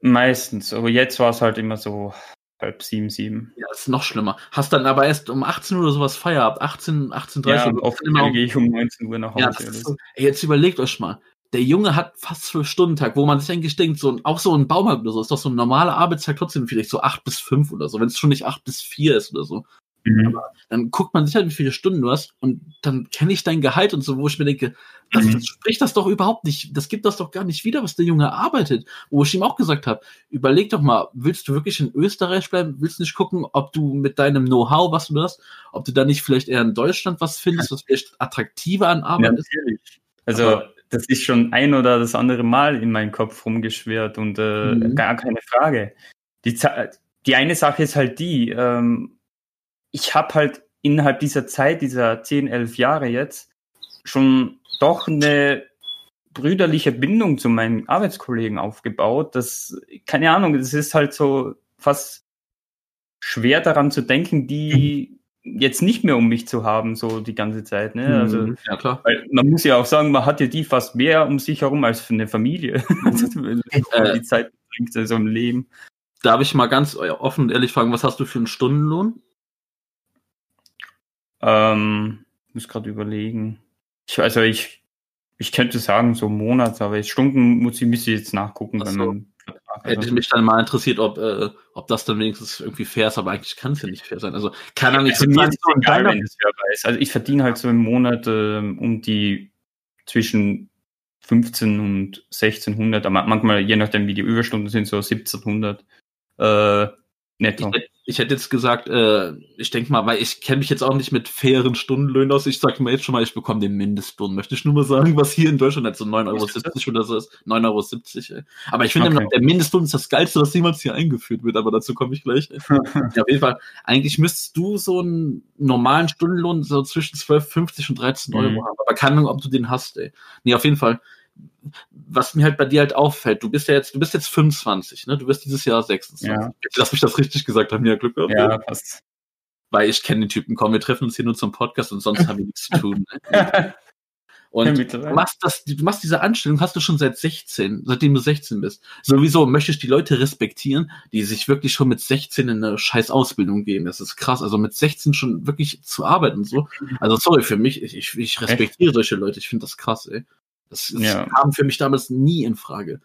S1: Meistens, aber jetzt war es halt immer so halb sieben, sieben.
S3: Ja, ist noch schlimmer. Hast dann aber erst um 18 Uhr oder sowas Feierabend, 18, 18.30
S1: Ja,
S3: Uhr.
S1: oft
S3: immer um,
S1: gehe ich um 19 Uhr nach Hause.
S3: ja,
S1: so,
S3: ey, jetzt überlegt euch mal. Der Junge hat fast zwölf Stunden Tag, wo man sich eigentlich denkt, so ein, auch so ein Baumarkt oder so, ist doch so ein normaler Arbeitstag trotzdem vielleicht so acht bis fünf oder so, wenn es schon nicht acht bis vier ist oder so.
S1: Mhm.
S3: Dann guckt man sich halt, wie viele Stunden du hast und dann kenne ich dein Gehalt und so, wo ich mir denke, das,
S1: Mhm.
S3: das spricht das doch überhaupt nicht, das gibt das doch gar nicht wieder, was der Junge arbeitet. Wo ich ihm auch gesagt habe, überleg doch mal, willst du wirklich in Österreich bleiben? Willst du nicht gucken, ob du mit deinem Know-how, was du hast, ob du da nicht vielleicht eher in Deutschland was findest, was vielleicht attraktiver an
S1: Ja,
S3: Arbeit ist?
S1: natürlich. Also,
S3: Aber-
S1: das ist schon ein oder das andere Mal in meinem Kopf rumgeschwert und äh,
S3: Mhm.
S1: gar keine Frage. Die, die eine Sache ist halt die, ähm, ich habe halt innerhalb dieser Zeit, dieser 10, 11 Jahre jetzt, schon doch eine brüderliche Bindung zu meinen Arbeitskollegen aufgebaut. Das, keine Ahnung, das ist halt so fast schwer daran zu denken, die jetzt nicht mehr um mich zu haben, so die ganze Zeit. Ne? Also,
S3: Mhm. ja, klar.
S1: man muss ja auch sagen, man hat ja die fast mehr um sich herum als für eine Familie. Wenn man die Zeit bringt in so einem Leben.
S3: Darf ich mal ganz offen und ehrlich fragen, was hast du für einen Stundenlohn?
S1: Ähm, muss gerade überlegen. Ich, also ich, ich könnte sagen, so Monats, aber jetzt Stunden muss ich, müsste ich jetzt nachgucken,
S3: Ach
S1: wenn
S3: so.
S1: man
S3: Hätte mich dann mal interessiert, ob, äh, ob das dann wenigstens irgendwie fair ist, aber eigentlich kann es ja nicht fair sein. Also kann er nicht
S1: also mir ist es egal, wenn das wer weiß. Also ich verdiene halt so im Monat ähm, um die zwischen 15 und 1600, aber manchmal, je nachdem wie die Überstunden sind, so 1700 äh,
S3: Ich
S1: netto.
S3: hätte, ich hätte jetzt gesagt, äh, ich denke mal, weil ich kenne mich jetzt auch nicht mit fairen Stundenlöhnen aus. Ich sage mir jetzt schon mal, ich bekomme den Mindestlohn. Möchte ich nur mal sagen, was hier in Deutschland halt so 9,70 Euro oder so ist. 9,70 Euro. Ey. Aber ich finde
S1: Okay.
S3: der Mindestlohn ist das Geilste, was jemals hier eingeführt wird, aber dazu komme ich gleich. Ja, auf jeden Fall, eigentlich müsstest du so einen normalen Stundenlohn so zwischen 12,50 und 13 Euro
S1: Mhm.
S3: haben. Aber keine Ahnung, ob du den hast, ey. Nee, auf jeden Fall. Was mir halt bei dir halt auffällt, du bist ja jetzt, du bist jetzt 25, ne? Du wirst dieses Jahr 26.
S1: Ja.
S3: Lass mich das richtig gesagt haben, ja, Glück gehabt.
S1: Ja, passt.
S3: Weil ich kenne den Typen, komm, wir treffen uns hier nur zum Podcast und sonst haben wir nichts zu tun. Ne? Und du machst, das, du machst diese Anstellung, hast du schon seit 16, seitdem du 16 bist. Sowieso möchte ich die Leute respektieren, die sich wirklich schon mit 16 in eine scheiß Ausbildung geben. Das ist krass. Also mit 16 schon wirklich zu arbeiten und so. Also sorry für mich, ich, ich, ich respektiere solche Leute. Ich finde das krass, ey. Das, das
S1: Ja.
S3: kam für mich damals nie in Frage.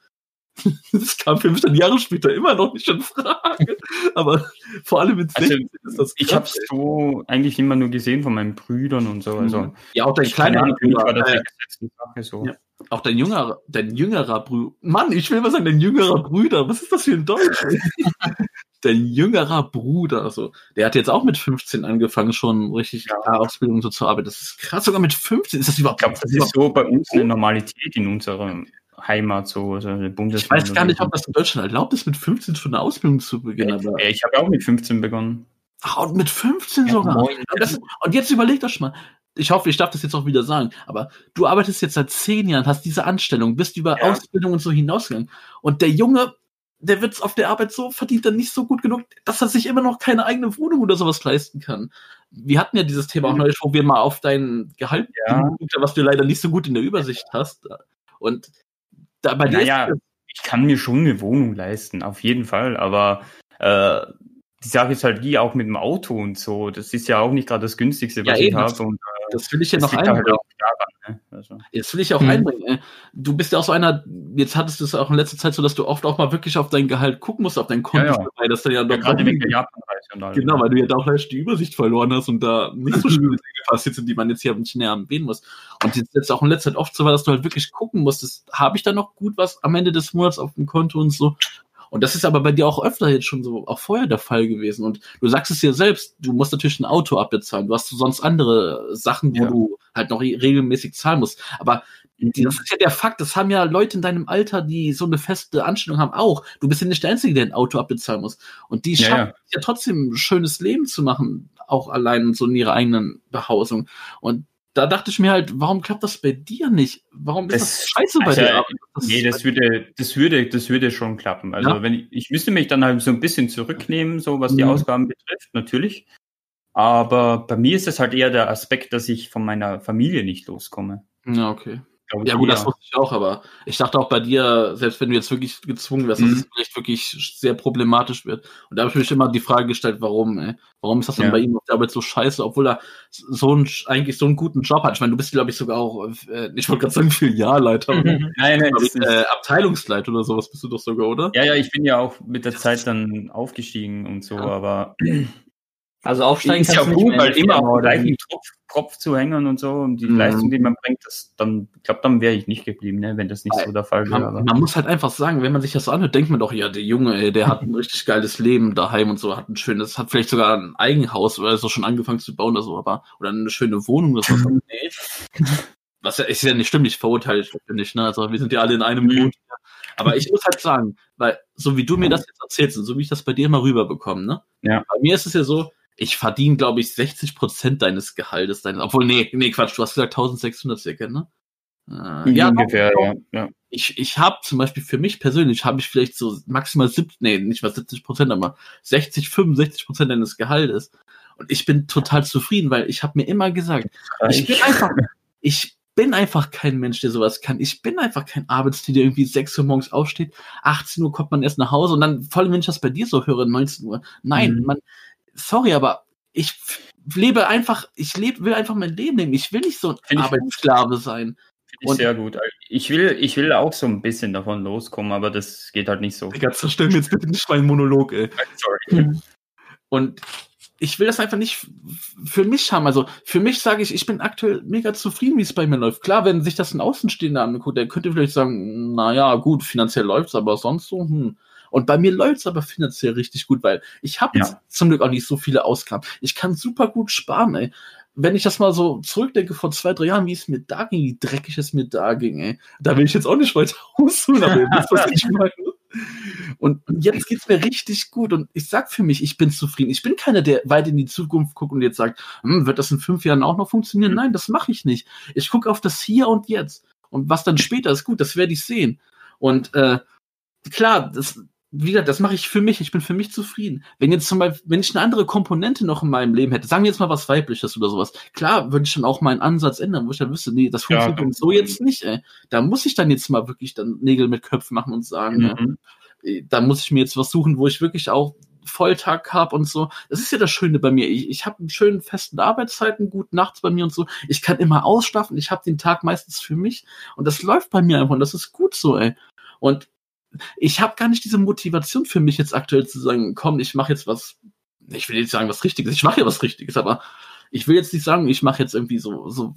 S3: Das kam für mich dann Jahre später immer noch nicht in Frage. Aber vor allem mit
S1: Also,
S3: 16 ist das
S1: Ich
S3: krass,
S1: habe es so eigentlich immer nur gesehen von meinen Brüdern und so. Also,
S3: Mhm. Ja, auch dein
S1: ich
S3: kleiner Bruder, äh,
S1: so.
S3: Ja. auch dein jüngerer, dein jüngerer Bruder. Mann, ich will mal sagen, dein jüngerer Bruder. Was ist das für ein Deutsch? Dein jüngerer Bruder, also, der hat jetzt auch mit 15 angefangen, schon richtig
S1: Ja.
S3: Ausbildung so zu arbeiten. Das ist krass, sogar mit 15. Ist das überhaupt?
S1: Ich glaube, das ist so bei uns eine Normalität in unserer Heimat, so, also eine
S3: ich
S1: Bundesland.
S3: weiß gar nicht, ob das in Deutschland erlaubt ist, mit 15 schon eine Ausbildung zu beginnen. Aber,
S1: Ja, ich habe auch mit 15 begonnen.
S3: Ach, und mit 15
S2: Ja,
S3: sogar. das, und jetzt überleg doch mal. Ich hoffe, ich darf das jetzt auch wieder sagen, aber du arbeitest jetzt seit zehn Jahren, hast diese Anstellung, bist über
S1: Ja.
S3: Ausbildung und so hinausgegangen. Und der Junge, der wird auf der Arbeit so, verdient dann nicht so gut genug, dass er sich immer noch keine eigene Wohnung oder sowas leisten kann. Wir hatten ja dieses Thema auch
S1: Mhm.
S3: neulich, wo wir mal auf dein Gehalt,
S1: Ja.
S3: was du leider nicht so gut in der Übersicht hast. Und da bei dir
S1: Naja,
S3: ist
S1: ich kann mir schon eine Wohnung leisten, auf jeden Fall, aber äh, die Sache ist halt die auch mit dem Auto und so. Das ist ja auch nicht gerade das günstigste,
S3: Ja,
S1: was ich
S3: eben.
S1: habe. Und
S3: das will ich ja noch
S1: halt auch daran. Ne? Also,
S3: Jetzt will ich auch
S1: Mhm.
S3: einbringen. äh, Du bist ja auch so einer, jetzt hattest du es auch in letzter Zeit so, dass du oft auch mal wirklich auf dein Gehalt gucken musst, auf dein Konto,
S1: Ja, ja.
S3: weil das dann ja
S1: ja,
S3: doch
S1: gerade wegen der Japanreise.
S3: Genau, weil du ja da auch leicht die Übersicht verloren hast und da nicht so schöne Dinge passiert sind, die man jetzt hier nicht näher erwähnen muss. Und jetzt, jetzt auch in letzter Zeit oft so war, dass du halt wirklich gucken musstest, habe ich da noch gut was am Ende des Monats auf dem Konto und so. Und das ist aber bei dir auch öfter jetzt schon so, auch vorher der Fall gewesen. Und du sagst es dir selbst, du musst natürlich ein Auto abbezahlen. Du hast sonst andere Sachen, wo
S1: Ja.
S3: du halt noch re- regelmäßig zahlen musst. Aber das ist ja der Fakt, das haben ja Leute in deinem Alter, die so eine feste Anstellung haben, auch. Du bist ja nicht der Einzige, der ein Auto abbezahlen muss. Und die
S1: Ja,
S3: schaffen
S1: ja.
S3: ja trotzdem ein schönes Leben zu machen, auch allein so in ihrer eigenen Behausung. Und da dachte ich mir halt, warum klappt das bei dir nicht? Warum ist das,
S1: Das-
S3: scheiße bei
S1: also,
S3: dir?
S1: Nee, das würde, das würde, das würde schon klappen. Also
S3: Ja.
S1: wenn ich, ich müsste mich dann halt so ein bisschen zurücknehmen, so was die
S3: Mhm.
S1: Ausgaben betrifft, natürlich. Aber bei mir ist es halt eher der Aspekt, dass ich von meiner Familie nicht loskomme.
S3: ja, okay.
S1: Glaub ich
S3: Ja gut, das wusste ich auch, aber ich dachte auch bei dir, selbst wenn du jetzt wirklich gezwungen wärst, dass
S1: Mhm.
S3: es vielleicht wirklich sehr problematisch wird. Und da habe ich mich immer die Frage gestellt, warum, ey? Warum ist das denn
S1: Ja.
S3: bei ihm auf der Arbeit so scheiße, obwohl er so einen, eigentlich so einen guten Job hat? Ich meine, du bist, glaube ich, sogar auch, äh, ich wollte gerade sagen, Filialleiter, aber
S1: Nein, nein,
S3: glaub
S1: das
S3: ich, äh, Abteilungsleiter oder sowas bist du doch sogar, oder?
S1: ja, ja, ich bin ja auch mit der Zeit dann aufgestiegen und so,
S3: Ja.
S1: aber
S2: Also aufsteigen
S1: ist ja gut, weil immer
S2: oder
S1: gleichen? Tropf, Tropf zu hängen und so und die
S3: Mhm.
S1: Leistung, die man bringt, das dann, ich glaube, dann wäre ich nicht geblieben, ne, wenn das nicht so der Fall wäre.
S3: Man, man muss halt einfach sagen, wenn man sich das so anhört, denkt man doch, ja, der Junge, ey, der hat ein richtig geiles Leben daheim und so, hat ein schönes, hat vielleicht sogar ein Eigenhaus oder so schon angefangen zu bauen oder so, aber, oder eine schöne Wohnung oder so. nee. Was ja, ist ja nicht stimmt, ich verurteile ich nicht, ne, also wir sind ja alle in einem. Boot. Aber ich muss halt sagen, weil, so wie du mir das jetzt erzählst und so wie ich das bei dir immer rüberbekomme, ne?
S1: Ja.
S3: Bei mir ist es ja so, ich verdiene, glaube ich, 60 Prozent deines Gehaltes, deines, obwohl, nee, nee, Quatsch, du hast gesagt 1600 circa, ne? Äh, ja,
S1: ungefähr, ja, ja.
S3: ich, ich habe zum Beispiel für mich persönlich habe ich vielleicht so maximal 70, nee, nicht mal 70 Prozent, aber 60, 65 Prozent deines Gehaltes. Und ich bin total zufrieden, weil ich habe mir immer gesagt, ich bin einfach, ich bin einfach kein Mensch, der sowas kann. Ich bin einfach kein Arbeitstier, der irgendwie 6 Uhr morgens aufsteht, 18 Uhr kommt man erst nach Hause und dann, vor allem wenn ich das bei dir so höre, 19 Uhr. Nein,
S1: Mhm.
S3: man, sorry, aber ich lebe einfach, ich lebe, will einfach mein Leben leben. Ich will nicht so ein
S1: Find.
S3: Arbeitssklave sein.
S1: Finde ich sehr gut. Ich will, ich will auch so ein bisschen davon loskommen, aber das geht halt nicht so.
S3: Digga, zerstör mir jetzt bitte nicht meinen Monolog, ey.
S1: Sorry.
S3: Und ich will das einfach nicht für mich haben. Also für mich sage ich, ich bin aktuell mega zufrieden, wie es bei mir läuft. Klar, wenn sich das ein Außenstehender anguckt, der könnte vielleicht sagen, naja, gut, finanziell läuft's, aber sonst so, hm. Und bei mir läuft's aber finanziell richtig gut, weil ich habe
S1: Ja.
S3: jetzt zum Glück auch nicht so viele Ausgaben. Ich kann super gut sparen, ey. Wenn ich das mal so zurückdenke vor zwei, drei Jahren, wie es mir da ging, wie dreckig es mir da ging, ey. Da will ich jetzt auch nicht weiter ausholen, aber ihr wisst, was ich meine. Und und jetzt geht's mir richtig gut. Und ich sag für mich, ich bin zufrieden. Ich bin keiner, der weit in die Zukunft guckt und jetzt sagt, hm, wird das in fünf Jahren auch noch funktionieren? Nein, das mache ich nicht. Ich gucke auf das Hier und Jetzt. Und was dann später ist, gut, das werde ich sehen. Und äh, klar, das, wie gesagt, das mache ich für mich. Ich bin für mich zufrieden. Wenn jetzt zum Beispiel, wenn ich eine andere Komponente noch in meinem Leben hätte, sagen wir jetzt mal was Weibliches oder sowas, klar, würde ich dann auch meinen Ansatz ändern, wo ich dann wüsste, nee, das
S1: Ja,
S3: funktioniert so jetzt nicht, ey. Da muss ich dann jetzt mal wirklich dann Nägel mit Köpfen machen und sagen, ja,
S1: Mhm.
S3: da muss ich mir jetzt was suchen, wo ich wirklich auch Volltag habe und so. Das ist ja das Schöne bei mir. Ich, ich habe einen schönen festen Arbeitszeiten, gut nachts bei mir und so. Ich kann immer ausschlafen. Ich habe den Tag meistens für mich und das läuft bei mir einfach und das ist gut so, ey. Und ich habe gar nicht diese Motivation für mich jetzt aktuell zu sagen, komm, ich mache jetzt was. Ich will jetzt sagen was Richtiges. Ich mache ja was Richtiges, aber ich will jetzt nicht sagen, ich mache jetzt irgendwie so so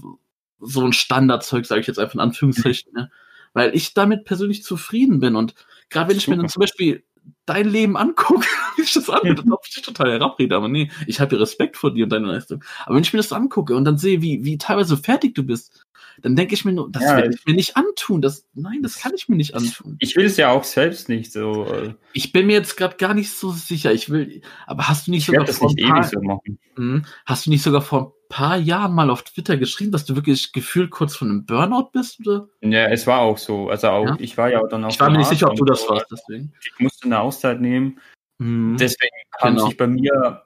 S3: so ein Standardzeug, sage ich jetzt einfach in Anführungszeichen, ne? weil ich damit persönlich zufrieden bin und gerade wenn ich mir dann zum Beispiel dein Leben angucke, wie ich das anhöre, dann ich dich total herabrede, aber nee, ich habe ja Respekt vor dir und deiner Leistung. Aber wenn ich mir das angucke und dann sehe, wie, wie teilweise fertig du bist, dann denke ich mir nur, das
S1: Ja,
S3: werde ich mir nicht antun. Das, nein, das kann ich mir nicht antun.
S1: Ich will es ja auch selbst nicht so. äh,
S3: Ich bin mir jetzt gerade gar nicht so sicher. Ich will, aber hast du nicht
S1: Ich
S3: sogar
S1: das
S3: vor
S1: nicht
S3: ein paar,
S1: ewig so machen.
S3: Mhm. hast du nicht sogar vor ein paar Jahren mal auf Twitter geschrieben, dass du wirklich gefühlt kurz von einem Burnout bist? Oder?
S1: Ja, es war auch so. Also auch,
S3: Ja?
S1: ich war ja dann auch.
S3: Ich war mir nicht sicher, ob du das warst, deswegen.
S1: Ich musste eine Auszeit nehmen.
S3: Mhm.
S1: Deswegen haben
S3: Genau.
S1: sich bei mir,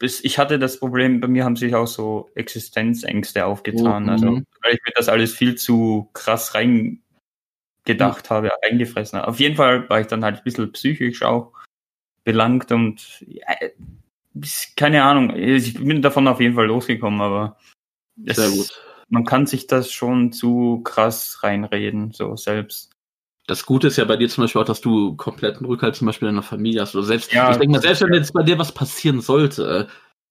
S1: ich hatte das Problem, bei mir haben sich auch so Existenzängste aufgetan.
S3: Oh,
S1: also,
S3: mhm.
S1: weil ich mir das alles viel zu krass reingedacht habe, reingefressen habe. Auf jeden Fall war ich dann halt ein bisschen psychisch auch belangt und ja, ist- keine Ahnung, ich bin davon auf jeden Fall losgekommen, aber es- man kann sich das schon zu krass reinreden, so selbst.
S3: Das Gute ist ja bei dir zum Beispiel auch, dass du kompletten Rückhalt zum Beispiel in deiner Familie hast. Oder selbst,
S1: Ja,
S3: ich denke mal, selbst wenn jetzt bei dir was passieren sollte,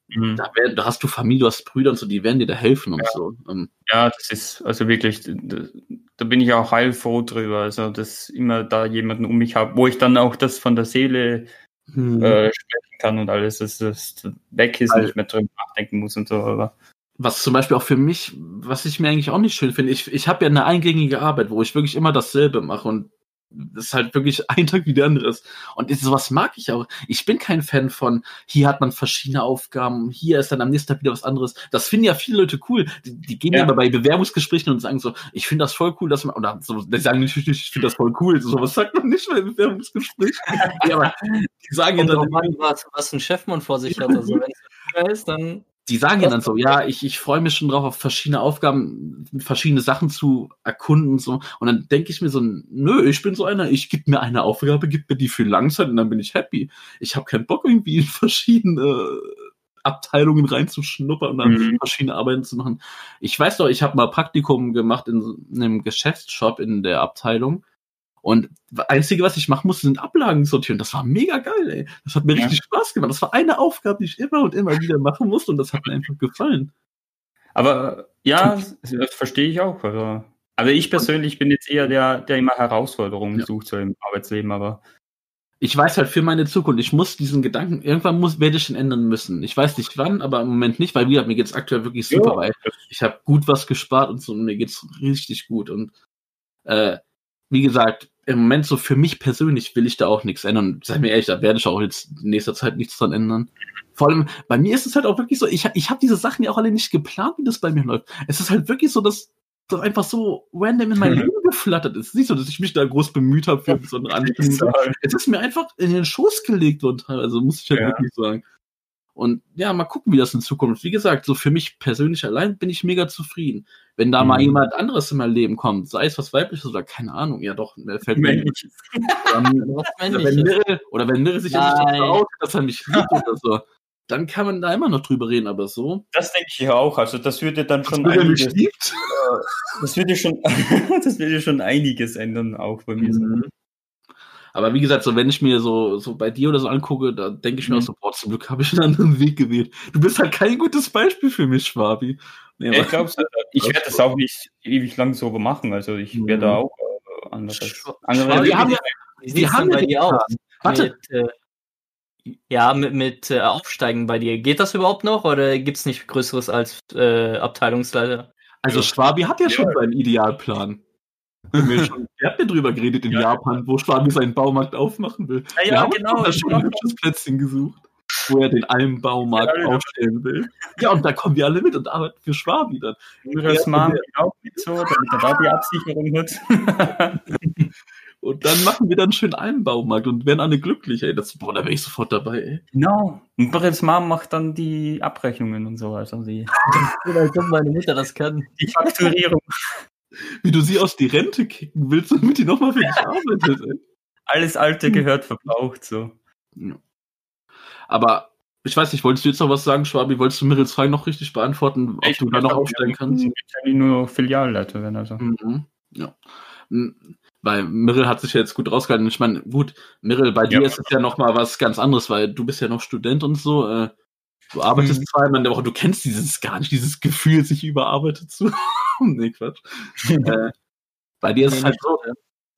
S1: Mhm.
S3: da, wär, da hast du Familie, du hast Brüder und so, die werden dir da helfen und so. Ähm,
S1: Ja, das ist also wirklich, da, bin ich auch heilfroh drüber, also dass immer da jemanden um mich habe, wo ich dann auch das von der Seele
S3: hm.
S1: äh, sprechen kann und alles, dass das weg ist,
S3: Weil-
S1: nicht mehr drüber nachdenken muss und so, aber
S3: was zum Beispiel auch für mich, was ich mir eigentlich auch nicht schön finde, ich, ich habe ja eine eingängige Arbeit, wo ich wirklich immer dasselbe mache und das ist halt wirklich ein Tag wie der andere ist. Und sowas mag ich auch. Ich bin kein Fan von, hier hat man verschiedene Aufgaben, hier ist dann am nächsten Tag wieder was anderes. Das finden ja viele Leute cool. Die, die gehen ja. Immer bei Bewerbungsgesprächen und sagen so, ich finde das voll cool, dass man, oder so, die sagen nicht, ich, ich finde das voll cool. So was sagt man nicht bei Bewerbungsgesprächen. ja, aber die sagen ja dann,
S2: an, was, was ein Chefmann vor sich hat. Also wenn es ist, dann
S3: die sagen ja dann so, ja, ich, ich freue mich schon drauf, auf verschiedene Aufgaben, verschiedene Sachen zu erkunden und so. Und dann denke ich mir so, nö, ich bin so einer, ich gebe mir eine Aufgabe, gib mir die für Langzeit und dann bin ich happy. Ich habe keinen Bock, irgendwie in verschiedene Abteilungen reinzuschnuppern und dann
S1: Mhm.
S3: verschiedene Arbeiten zu machen. Ich weiß doch, ich habe mal Praktikum gemacht in, so einem Geschäftsshop in der Abteilung. Und das Einzige, was ich machen musste, sind Ablagen sortieren. Das war mega geil, ey. Das hat mir
S1: Ja.
S3: richtig Spaß gemacht. Das war eine Aufgabe, die ich immer und immer wieder machen musste und das hat mir einfach gefallen.
S1: Aber ja, das verstehe ich auch. Also, aber ich persönlich bin jetzt eher der, der immer Herausforderungen
S3: Ja.
S1: sucht so im Arbeitsleben, aber
S3: Ich weiß halt für meine Zukunft, ich muss diesen Gedanken, irgendwann muss, werde ich ihn ändern müssen. Ich weiß nicht wann, aber im Moment nicht, weil wie gesagt, mir geht's aktuell wirklich super,
S1: Ja,
S3: weil ich habe gut was gespart und so und mir geht's richtig gut. Und äh, wie gesagt, im Moment so für mich persönlich will ich da auch nichts ändern. Sei mir ehrlich, da werde ich auch jetzt in nächster Zeit nichts dran ändern. Vor allem, bei mir ist es halt auch wirklich so, ich, ich habe diese Sachen ja auch alle nicht geplant, wie das bei mir läuft. Es ist halt wirklich so, dass das einfach so random in mein
S1: Mhm.
S3: Leben geflattert ist. Nicht so, dass ich mich da groß bemüht habe für besondere Anstrengungen. Es ist mir einfach in den Schoß gelegt worden teilweise, muss ich halt
S1: Ja.
S3: wirklich sagen. Und ja, mal gucken, wie das in Zukunft. Wie gesagt, so für mich persönlich allein bin ich mega zufrieden. Wenn da mal
S1: Mhm.
S3: jemand anderes in mein Leben kommt, sei es was weibliches oder keine Ahnung, ja doch, mir fällt mir dann,
S2: Was
S3: oder wenn. Mirre, oder wenn sich
S2: Nein.
S3: dazu outet, dass er mich liebt oder so, dann kann man da immer noch drüber reden, aber so.
S1: Das denke ich ja auch. Also das würde dann schon
S3: mich
S1: einiges,
S3: liebt.
S1: das würde schon, das würde schon einiges ändern, auch bei mir.
S3: Mhm. Aber wie gesagt, so wenn ich mir so, so bei dir oder so angucke, da denke ich mir
S1: Mhm.
S3: auch so, boah, zum Glück habe ich einen anderen Weg gewählt. Du bist halt kein gutes Beispiel für mich, Schwabi. Nee,
S1: Ich glaube, ich werde das auch nicht ewig lang so machen. Also ich
S3: Mhm.
S1: werde auch äh, anderes.
S2: Schwa-
S1: andere Wege
S3: haben ja-
S2: Wie
S3: Die haben
S2: bei dir?
S3: Plan. Warte.
S2: Mit, äh, ja, mit, mit äh, Aufsteigen bei dir. Geht das überhaupt noch oder gibt's nicht Größeres als äh, Abteilungsleiter?
S3: Also Schwabi hat ja,
S1: Ja.
S3: schon seinen Idealplan. Wir, schon, wir hatten ja drüber geredet in
S1: Ja.
S3: Japan, wo Schwabi seinen Baumarkt aufmachen will.
S1: Ja,
S3: wir
S1: ja,
S3: haben
S1: genau.
S3: da schon ein hübsches Plätzchen gesucht, wo er den Almbaumarkt
S1: Ja, ja.
S3: aufstellen will. Ja, und da kommen wir alle mit und arbeiten für Schwabi dann. Ja.
S1: geht auch mit so, damit er da die Absicherung hat.
S3: Und dann machen wir dann schön Almbaumarkt und werden alle glücklich, ey. Das, boah, da wäre ich sofort dabei, ey.
S1: genau. Und Miras Mom macht dann die Abrechnungen und so, also die,
S2: meine Mutter das kann.
S1: die Fakturierung.
S3: Wie du sie aus die Rente kicken willst, damit die nochmal für dich arbeitet, ey.
S1: Alles Alte gehört verbraucht, so.
S3: Aber ich weiß nicht, wolltest du jetzt noch was sagen, Schwabi? Wolltest du Mirils Frage noch richtig beantworten, ob
S1: Ich
S3: du da noch
S1: ja,
S3: kannst?
S1: Ich kann nur Filialleiter werden, also.
S3: Mhm. Ja. Mhm. Weil Mirrell hat sich ja jetzt gut rausgehalten. Ich meine, gut, Mirrell, bei dir
S1: Ja.
S3: ist es ja noch mal was ganz anderes, weil du bist ja noch Student und so. Äh, du arbeitest
S1: Mhm.
S3: zweimal in der Woche, du kennst dieses gar nicht, dieses Gefühl, sich überarbeitet zu. Nee, Quatsch. äh, bei dir ist es halt so.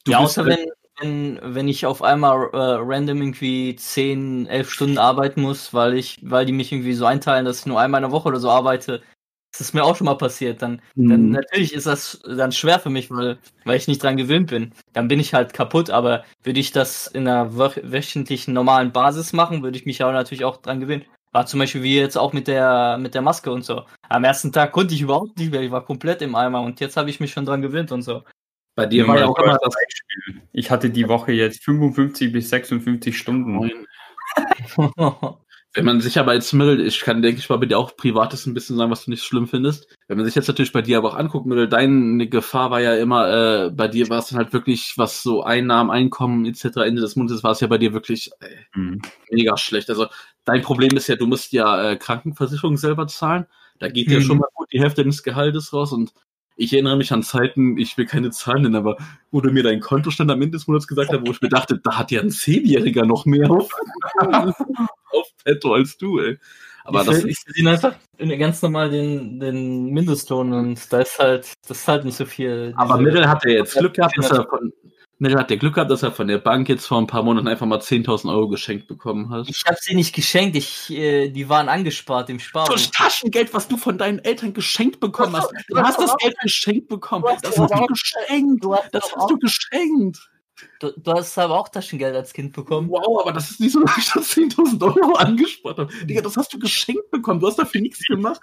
S2: ja, außer
S3: halt-
S2: wenn, wenn, wenn ich auf einmal äh, random irgendwie 10, 11 Stunden arbeiten muss, weil ich, weil die mich irgendwie so einteilen, dass ich nur einmal in der Woche oder so arbeite. Das ist mir auch schon mal passiert. Dann, dann
S3: Mhm.
S2: natürlich ist das dann schwer für mich, weil, weil ich nicht dran gewöhnt bin. Dann bin ich halt kaputt, aber würde ich das in einer wöch wöchentlichen normalen Basis machen, würde ich mich auch natürlich auch dran gewöhnen. War zum Beispiel wie jetzt auch mit der mit der Maske und so. Am ersten Tag konnte ich überhaupt nicht mehr, ich war komplett im Eimer und jetzt habe ich mich schon dran gewöhnt und so.
S3: bei dir war ja auch immer das.
S1: Ich hatte die Woche jetzt 55 bis 56 Stunden.
S3: Wenn man sich aber jetzt Mirrell, ich kann, denke ich mal, bei dir auch Privates ein bisschen sagen, was du nicht schlimm findest. Wenn man sich jetzt natürlich bei dir aber auch anguckt, Mirrell, deine Gefahr war ja immer, äh, bei dir war es dann halt wirklich, was so Einnahmen, Einkommen etc. Ende des Monats war es ja bei dir wirklich äh,
S1: Mhm.
S3: mega schlecht. Also dein Problem ist ja, du musst ja äh, Krankenversicherung selber zahlen. Da geht ja
S1: Mhm.
S3: schon mal gut die Hälfte deines Gehaltes raus und ich erinnere mich an Zeiten, ich will keine Zahlen nennen, aber wo du mir deinen Kontostand am Ende des Monats gesagt hast, wo ich mir dachte, da hat ja ein Zehnjähriger noch mehr auf, auf Petto als du, ey. Aber
S2: ich,
S3: das
S2: ich verdiene einfach ganz normal den, den Mindestlohn und da ist halt, das ist halt nicht so viel.
S3: Aber Mirrell hat ja jetzt Glück gehabt, dass er von Mirrell hat ja Glück gehabt, dass er von der Bank jetzt vor ein paar Monaten einfach mal 10.000 Euro geschenkt bekommen hat.
S2: Ich habe sie nicht geschenkt, ich, äh, die waren angespart im Sparbuch.
S3: Das Taschengeld, was du von deinen Eltern geschenkt bekommen hast. Du hast das Geld geschenkt bekommen. Das hast du geschenkt.
S2: Du hast,
S3: Das
S2: aber
S3: hast
S2: auch,
S3: du geschenkt.
S2: du, du hast aber auch Taschengeld als Kind bekommen.
S3: Wow, aber das ist nicht so, dass ich da 10.000 Euro angespart habe. Digga, das hast du geschenkt bekommen. Du hast dafür nichts gemacht.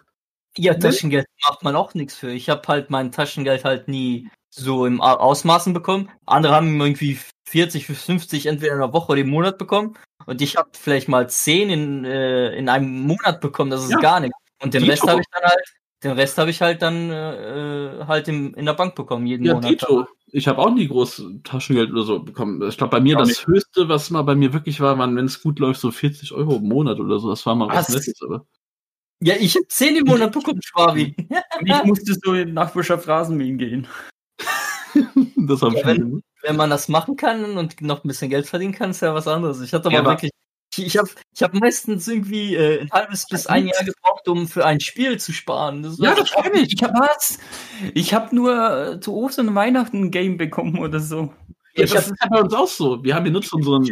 S2: Ja, Taschengeld macht man auch nichts für. Ich habe halt mein Taschengeld halt nie so im Ausmaßen bekommen. Andere haben irgendwie 40 bis 50 entweder in der Woche oder im Monat bekommen. Und ich habe vielleicht mal 10 in, äh, in einem Monat bekommen. Das ist
S3: Ja.
S2: gar nichts. Und den. Rest habe ich dann halt, den Rest habe ich halt dann äh, halt im, in der Bank bekommen, jeden
S3: Ja,
S2: Monat.
S3: Dito. Ich habe auch nie groß Taschengeld oder so bekommen. Ich glaube, bei mir
S1: Auch
S3: das
S1: nicht.
S3: höchste, was mal bei mir wirklich war, waren, wenn es gut läuft, so 40 Euro im Monat oder so. Das war mal was,
S2: Was?
S3: Nettes, aber.
S2: Ja, ich habe 10 im Monat bekommen, Schwabi.
S1: Und ich musste so in Nachbarschaft Rasenmähen gehen.
S3: das habe ich
S2: Ja,
S3: gemacht.
S2: wenn man das machen kann und noch ein bisschen Geld verdienen kann, ist ja was anderes. Ich hatte aber
S3: Ja,
S2: wirklich, ich, ich habe ich hab meistens irgendwie äh, ein halbes bis ein Jahr gebraucht, um für ein Spiel zu sparen. Das
S3: Ja, das kenn ich.
S1: Ich hab was? Ich hab nur äh, zu Ostern und Weihnachten ein Game bekommen oder so.
S3: Ja, das
S2: hab-
S3: ist bei uns auch so. Wir haben benutzt unseren.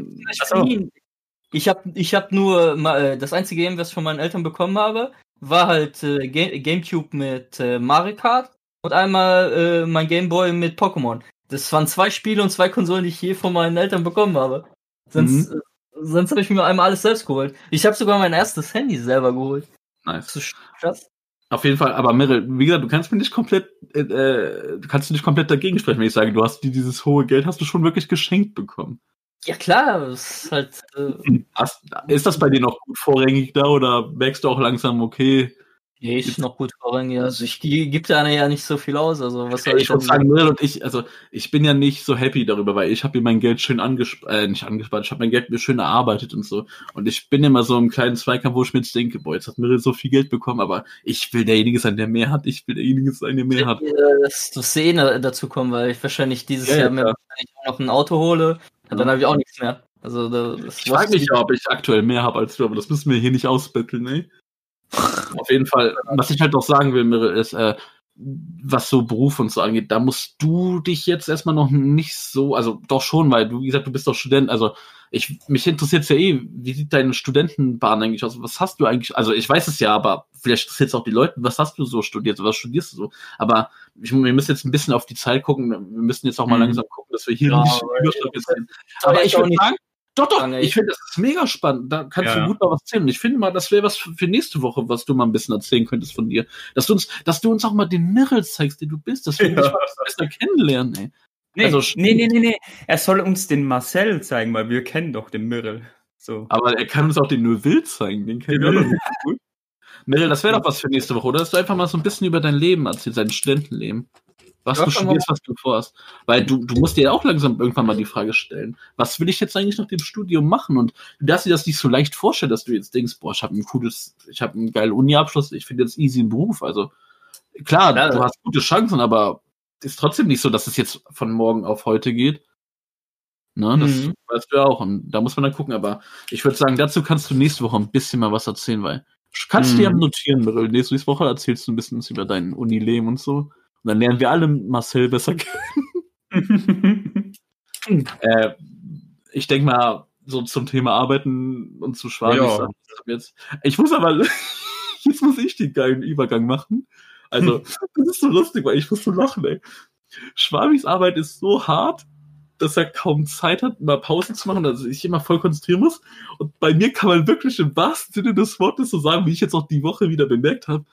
S2: Ich habe ich hab nur mal, äh, das einzige Game, was ich von meinen Eltern bekommen habe, war halt äh, Ga- Gamecube mit äh, Mario Kart und einmal äh, mein Gameboy mit Pokémon. Das waren zwei Spiele und zwei Konsolen, die ich je von meinen Eltern bekommen habe. Sonst, äh, sonst habe ich mir einmal alles selbst geholt. Ich habe sogar mein erstes Handy selber geholt.
S3: Nice.
S2: So krass.
S3: Auf jeden Fall, aber Meryl, wie gesagt, du kannst mir nicht komplett, äh, äh, du kannst nicht komplett dagegen sprechen, wenn ich sage, du hast dir dieses hohe Geld hast du schon wirklich geschenkt bekommen.
S2: Ja klar, das ist halt. Äh,
S3: Hast, ist das bei dir noch gut vorrangig da oder merkst du auch langsam, okay?
S2: nee, ist noch gut vorrangig. Also ich gib da ja nicht so viel aus. Also was soll
S3: Ich
S2: ich denn
S3: sagen, Mirel und ich, also ich bin ja nicht so happy darüber, weil ich habe mir mein Geld schön angespart, äh, nicht angespart, ich habe mein Geld mir schön erarbeitet und so. Und ich bin immer so im kleinen Zweikampf, wo ich mir jetzt denke, boah, jetzt hat Mirel so viel Geld bekommen, aber ich will derjenige sein, der mehr hat. Ich will derjenige sein, der mehr hat.
S2: äh, dass das Szene dazu kommen, weil ich wahrscheinlich dieses
S3: Ja, ja,
S2: Jahr mir
S3: klar.
S2: wahrscheinlich noch ein Auto hole. Und dann
S3: Ja.
S2: habe ich auch nichts mehr. Also da- das
S3: Ich frage mich ja, ob ich aktuell mehr habe als du, aber das müssen wir hier nicht ausbetteln, ne? Auf jeden Fall, was ich halt noch sagen will, Mirre, ist, äh, was so Beruf und so angeht, da musst du dich jetzt erstmal noch nicht so, also doch schon, weil du, wie gesagt, du bist doch Student, also ich, mich interessiert ja eh, wie sieht deine Studentenbahn eigentlich aus? Was hast du eigentlich, also ich weiß es ja, aber vielleicht interessiert es auch die Leute, was hast du so studiert, was studierst du so? Aber ich, wir müssen jetzt ein bisschen auf die Zeit gucken, wir müssen jetzt auch mal
S1: Mhm.
S3: langsam gucken, dass wir hier
S2: Ja,
S3: nicht überstrapazieren.
S2: Aber ich
S3: würde sagen, doch, doch, ich finde, das ist mega spannend. Da kannst
S1: Ja.
S3: du gut mal was erzählen. Und ich finde mal, das wäre was für für nächste Woche, was du mal ein bisschen erzählen könntest von dir. Dass du uns, dass du uns auch mal den Mirrell zeigst, den du bist, dass wir
S1: Ja.
S3: dich mal besser kennenlernen, ey.
S1: Nee,
S3: Also,
S1: nee, nee, nee, nee. Er soll uns den Marcel zeigen, weil wir kennen doch den Mirrell. So.
S3: Aber er kann uns auch den Neuville zeigen, den kennen wir doch nicht gut. Mirrell, das wäre doch was für nächste Woche, oder? Dass du einfach mal so ein bisschen über dein Leben erzählst, dein Studentenleben. Was
S2: Ja,
S3: du studierst, was du vorhast. Weil du, du musst dir ja auch langsam irgendwann mal die Frage stellen, was will ich jetzt eigentlich nach dem Studium machen? Und du darfst dir das nicht so leicht vorstellen, dass du jetzt denkst, boah, ich habe ein cooles, ich habe einen geilen Uni-Abschluss, ich finde jetzt easy einen Beruf. Also klar,
S2: Ja.
S3: du hast gute Chancen, aber ist trotzdem nicht so, dass es jetzt von morgen auf heute geht. Ne, das
S2: Mhm.
S3: weißt du ja auch. Und da muss man dann gucken. Aber ich würde sagen, dazu kannst du nächste Woche ein bisschen mal was erzählen, weil kannst du dir
S1: Mhm.
S3: notieren, Mirel. Nächste Woche erzählst du ein bisschen was über dein Unileben und so. Und dann lernen wir alle Marcel besser kennen. Äh, ich denke mal, so zum Thema Arbeiten und zu Schwaben.
S1: Ja.
S3: Ich, jetzt, muss aber, jetzt muss ich den geilen Übergang machen. Also, das ist so lustig, weil ich muss so lachen, ey. Schwabis Arbeit ist so hart, dass er kaum Zeit hat, mal Pausen zu machen, also ich immer voll konzentrieren muss. Und bei mir kann man wirklich im wahrsten Sinne des Wortes so sagen, wie ich jetzt auch die Woche wieder bemerkt habe.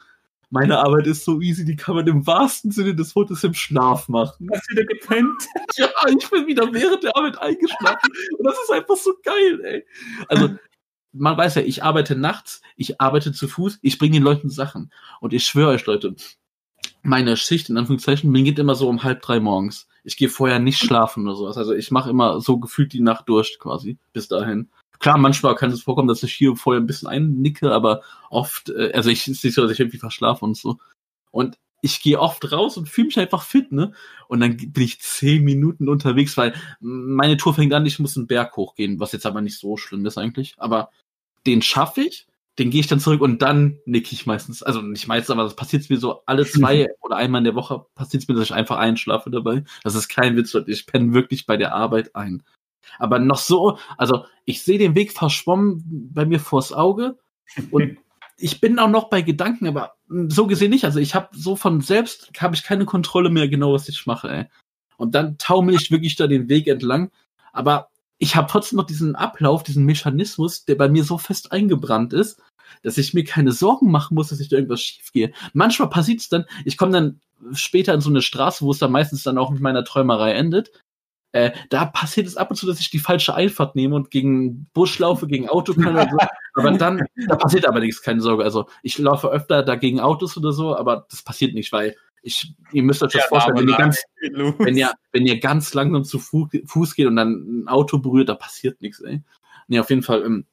S3: Meine Arbeit ist so easy, die kann man im wahrsten Sinne des Wortes im Schlaf machen.
S1: Hast wieder gepennt?
S3: Ja, ich bin wieder während der Arbeit eingeschlafen. Und das ist einfach so geil, ey. Also, man weiß ja, ich arbeite nachts, ich arbeite zu Fuß, ich bringe den Leuten Sachen. Und ich schwöre euch, Leute, meine Schicht, in Anführungszeichen, beginnt immer so um halb drei morgens. Ich gehe vorher nicht schlafen oder sowas. Also ich mache immer so gefühlt die Nacht durch quasi, bis dahin. Klar, manchmal kann es vorkommen, dass ich hier vorher ein bisschen einnicke, aber oft, äh, also ich ist nicht so, dass ich irgendwie verschlafe und so. Und ich gehe oft raus und fühle mich einfach fit, ne? Und dann bin ich zehn Minuten unterwegs, weil meine Tour fängt an, ich muss einen Berg hochgehen, was jetzt aber nicht so schlimm ist eigentlich. Aber den schaffe ich, den gehe ich dann zurück und dann nicke ich meistens. Also nicht meistens, aber das passiert mir so alle zwei oder einmal in der Woche passiert es mir, dass ich einfach einschlafe dabei. Das ist kein Witz. Ich penne wirklich bei der Arbeit ein. Aber noch so, also ich sehe den Weg verschwommen bei mir vors Auge und ich bin auch noch bei Gedanken, aber so gesehen nicht. Also ich habe so von selbst habe ich keine Kontrolle mehr genau, was ich mache. Ey. Und dann taumel ich wirklich da den Weg entlang. Aber ich habe trotzdem noch diesen Ablauf, diesen Mechanismus, der bei mir so fest eingebrannt ist, dass ich mir keine Sorgen machen muss, dass ich da irgendwas schief gehe. Manchmal passiert es dann, ich komme dann später in so eine Straße, wo es dann meistens dann auch mit meiner Träumerei endet. Äh, da passiert es ab und zu, dass ich die falsche Einfahrt nehme und gegen Busch laufe, gegen Auto kann oder so. Aber dann, da passiert aber nichts, keine Sorge. Also ich laufe öfter dagegen Autos oder so, aber das passiert nicht, weil ich, ihr müsst euch das vorstellen, wenn ihr ganz, wenn ihr, wenn ihr ganz langsam zu Fu Fuß geht und dann ein Auto berührt, da passiert nichts, ey. Nee, auf jeden Fall, ähm,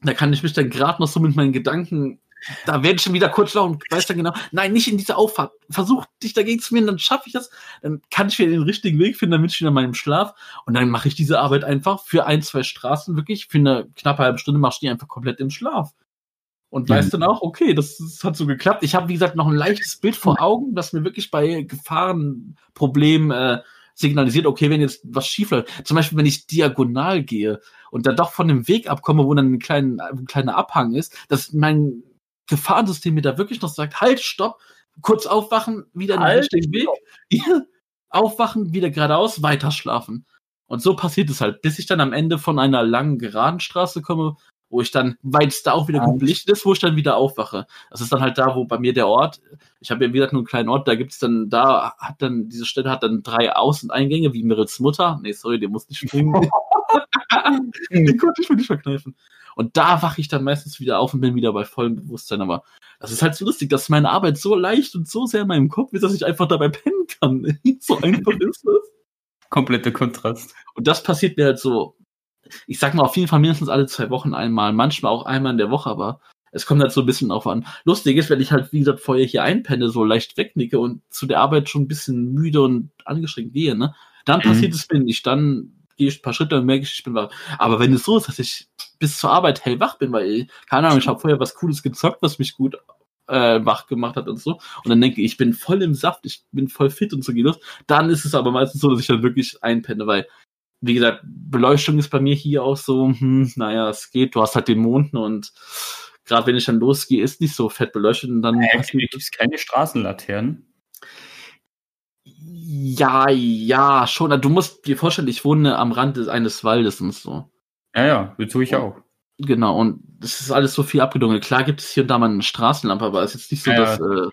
S3: da kann ich mich dann gerade noch so mit meinen Gedanken, da werde ich schon wieder kurz schlau und weiß dann genau, nein, nicht in diese Auffahrt. Versuch dich dagegen zu wehren, dann schaffe ich das, dann kann ich wieder den richtigen Weg finden, dann bin ich wieder in meinem Schlaf und dann mache ich diese Arbeit einfach für ein, zwei Straßen wirklich, für eine knappe halbe Stunde machst du die einfach komplett im Schlaf. Und
S1: Mhm.
S3: weißt dann auch, okay, das, das hat so geklappt. Ich habe, wie gesagt, noch ein leichtes Bild vor Augen, das mir wirklich bei Gefahrenproblemen äh, signalisiert, okay, wenn jetzt was schief läuft, zum Beispiel, wenn ich diagonal gehe und da doch von dem Weg abkomme, wo dann ein, kleinen, ein kleiner Abhang ist, dass mein Gefahrensystem mir da wirklich noch sagt, halt, stopp, kurz aufwachen, wieder in den
S2: Halt,
S3: richtigen Weg, aufwachen, wieder geradeaus, weiter schlafen. Und so passiert es halt, bis ich dann am Ende von einer langen, geraden Straße komme, wo ich dann, weil es da auch wieder gut Licht ist, wo ich dann wieder aufwache. Das ist dann halt da, wo bei mir der Ort, ich habe ja wieder nur einen kleinen Ort, da gibt's dann, da hat dann, diese Stelle hat dann drei Außeneingänge, wie Mirits Mutter. Nee, sorry, der muss nicht springen. Den konnte ich mir nicht verkneifen. Und da wache ich dann meistens wieder auf und bin wieder bei vollem Bewusstsein. Aber das ist halt so lustig, dass meine Arbeit so leicht und so sehr in meinem Kopf ist, dass ich einfach dabei pennen kann. so einfach ist es.
S1: Kompletter Kontrast.
S3: Und das passiert mir halt so, ich sag mal, auf jeden Fall mindestens alle zwei Wochen einmal, manchmal auch einmal in der Woche, aber es kommt halt so ein bisschen auf an. Lustig ist, wenn ich halt, wie gesagt, vorher hier einpenne, so leicht wegnicke und zu der Arbeit schon ein bisschen müde und angestrengt gehe, ne? Dann
S1: Mhm.
S3: passiert es mir nicht. Dann gehe ich ein paar Schritte und merke ich, ich bin wach. Aber wenn es so ist, dass ich bis zur Arbeit hellwach bin, weil, keine Ahnung, ich habe vorher was Cooles gezockt, was mich gut äh, wach gemacht hat und so. Und dann denke ich, ich bin voll im Saft, ich bin voll fit und so geht los. Dann ist es aber meistens so, dass ich dann wirklich einpenne, weil, wie gesagt, Beleuchtung ist bei mir hier auch so, hm, naja, es geht, du hast halt den Mond und gerade wenn ich dann losgehe, ist nicht so fett beleuchtet und dann
S1: Äh, Gibt es keine Straßenlaternen?
S3: Ja, ja, schon. Du musst dir vorstellen, ich wohne am Rand des, eines Waldes und so.
S1: Ja, ja, das tue ich auch.
S3: Genau, und das ist alles so viel abgedunkelt. Klar gibt es hier und da mal eine Straßenlampe, aber es ist jetzt nicht so,
S1: Ja,
S3: dass, äh,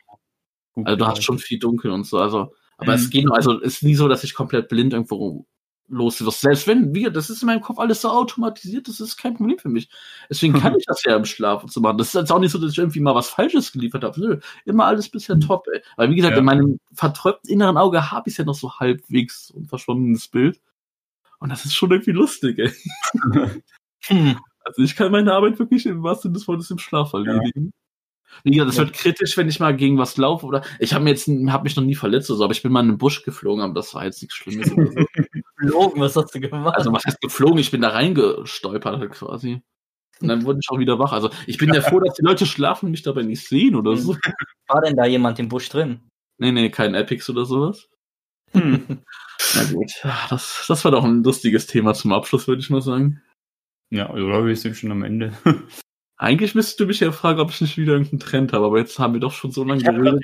S3: also du hast schon viel dunkel und so. Also, aber
S1: Mhm.
S3: es geht noch, also es ist nie so, dass ich komplett blind irgendwo los wirst. Selbst wenn, wie, das ist in meinem Kopf alles so automatisiert, das ist kein Problem für mich. Deswegen kann ich das ja im Schlaf und so machen. Das ist jetzt auch nicht so, dass ich irgendwie mal was Falsches geliefert habe. Nö, immer alles bisher top, ey. Weil wie gesagt,
S1: Ja.
S3: in meinem verträumten inneren Auge habe ich ja noch so halbwegs ein verschwommenes Bild. Und das ist schon irgendwie lustig, ey.
S2: Hm.
S3: Also ich kann meine Arbeit wirklich im wahrsten Sinne des Wortes im Schlaf erledigen. Wie gesagt, es
S2: Ja.
S3: wird kritisch, wenn ich mal gegen was laufe oder ich habe mir jetzt habe mich noch nie verletzt oder so, aber ich bin mal in den Busch geflogen, aber das war jetzt nichts Schlimmes. Oder so.
S2: Logen, was hast du gemacht?
S3: Also was heißt geflogen? Ich bin da reingestolpert halt quasi. Und dann wurde ich auch wieder wach. Also ich bin ja froh, dass die Leute schlafen und mich dabei nicht sehen oder so.
S2: War denn da jemand im Busch drin?
S3: Nee, nee, kein Epics oder sowas.
S1: Hm.
S3: Na gut. Das, das war doch ein lustiges Thema zum Abschluss, würde ich mal sagen.
S1: Ja, oder wir sind schon am Ende.
S3: Eigentlich müsstest du mich ja fragen, ob ich nicht wieder irgendeinen Trend habe, aber jetzt haben wir doch schon so lange
S1: Ich
S3: geredet.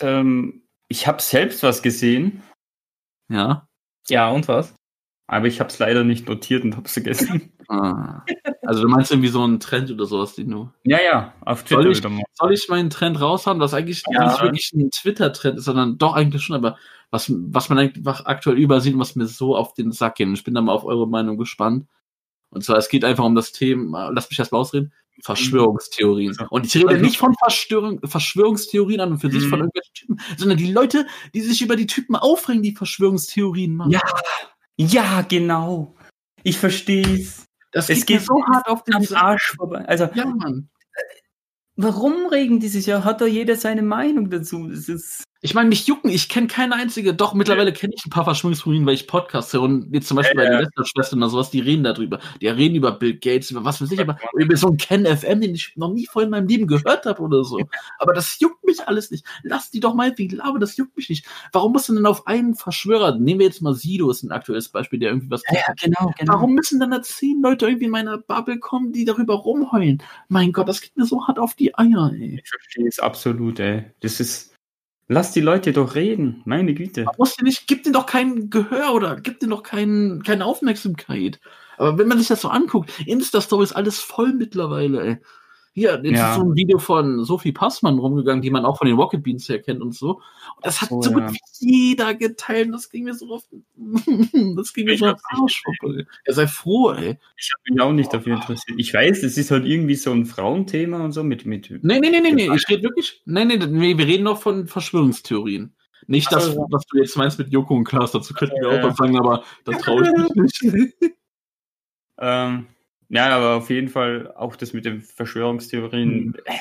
S1: ähm, ich habe selbst was gesehen,
S3: Ja.
S2: Ja, und was?
S1: aber ich habe es leider nicht notiert und habe es vergessen.
S3: Ah. Also du meinst irgendwie so einen Trend oder sowas, den du.
S1: Ja, ja, auf
S3: Soll
S1: Twitter
S3: ich-
S1: wieder mal.
S3: Soll ich meinen Trend raushauen, was eigentlich
S1: Ja.
S3: nicht wirklich ein Twitter-Trend ist, sondern doch eigentlich schon, aber was, was man einfach aktuell übersieht und was mir so auf den Sack geht. Und ich bin da mal auf eure Meinung gespannt. Und zwar, es geht einfach um das Thema, lass mich erst mal ausreden, Verschwörungstheorien. Und ich rede nicht von Verschwörung, Verschwörungstheorien an und für sich
S1: Mhm.
S3: von irgendwelchen Typen, sondern die Leute, die sich über die Typen aufregen, die Verschwörungstheorien machen.
S1: Ja, ja, genau. Ich verstehe es.
S3: das
S1: es
S3: geht
S1: geht
S3: so hart auf den.
S1: Arsch vorbei. Also,
S3: Ja, Mann.
S1: warum regen die sich ja? Hat doch jeder seine Meinung dazu. Es ist.
S3: Ich meine, mich jucken, ich kenne keine einzige. Doch, mittlerweile kenne ich ein paar Verschwörungstheorien, weil ich Podcast höre. Und jetzt zum Beispiel
S1: Ja,
S3: bei
S1: ja.
S3: den Lester-Schwestern oder sowas, die reden darüber. Die reden über Bill Gates, über was weiß ich, aber über so einen Ken FM, den ich noch nie vorher in meinem Leben gehört habe oder so. Aber das juckt mich alles nicht. Lass die doch mal wie Laber, das juckt mich nicht. Warum muss denn dann auf einen Verschwörer, nehmen wir jetzt mal Sido, ist ein aktuelles Beispiel, der irgendwie was
S1: genau,
S3: Warum müssen dann da zehn Leute irgendwie in meiner Bubble kommen, die darüber rumheulen? Mein Gott, das geht mir so hart auf die Eier, ey.
S1: Ich verstehe es absolut, ey. Das ist. Lass die Leute doch reden. Meine Güte.
S3: Man muss nicht, gib dir doch kein Gehör oder gib dir doch kein, keine Aufmerksamkeit. Aber wenn man sich das so anguckt, Insta-Story ist alles voll mittlerweile, ey. Hier, jetzt
S1: Ja.
S3: ist so ein Video von Sophie Passmann rumgegangen, die man auch von den Rocket Beans her kennt und so. Und das hat
S1: so,
S3: so gut
S1: ja.
S3: wie jeder geteilt. und Das ging mir so auf, das ging mir
S1: Ich
S3: so auf
S1: hab's
S3: den Arsch vorbei. Ja, sei froh, ey.
S1: Ich habe mich auch nicht dafür interessiert. Ich weiß, es ist halt irgendwie so ein Frauenthema und so mit. mit
S3: Nee, nee, nee, nee, nee, ich rede wirklich, nee, nee, nee, wir reden noch von Verschwörungstheorien. Nicht
S1: Ach
S3: das, was du jetzt meinst mit Joko und Klaas, dazu könnten wir auch was sagen, aber da traue ich mich nicht.
S1: ähm, ja, aber auf jeden Fall auch das mit den Verschwörungstheorien. Äh,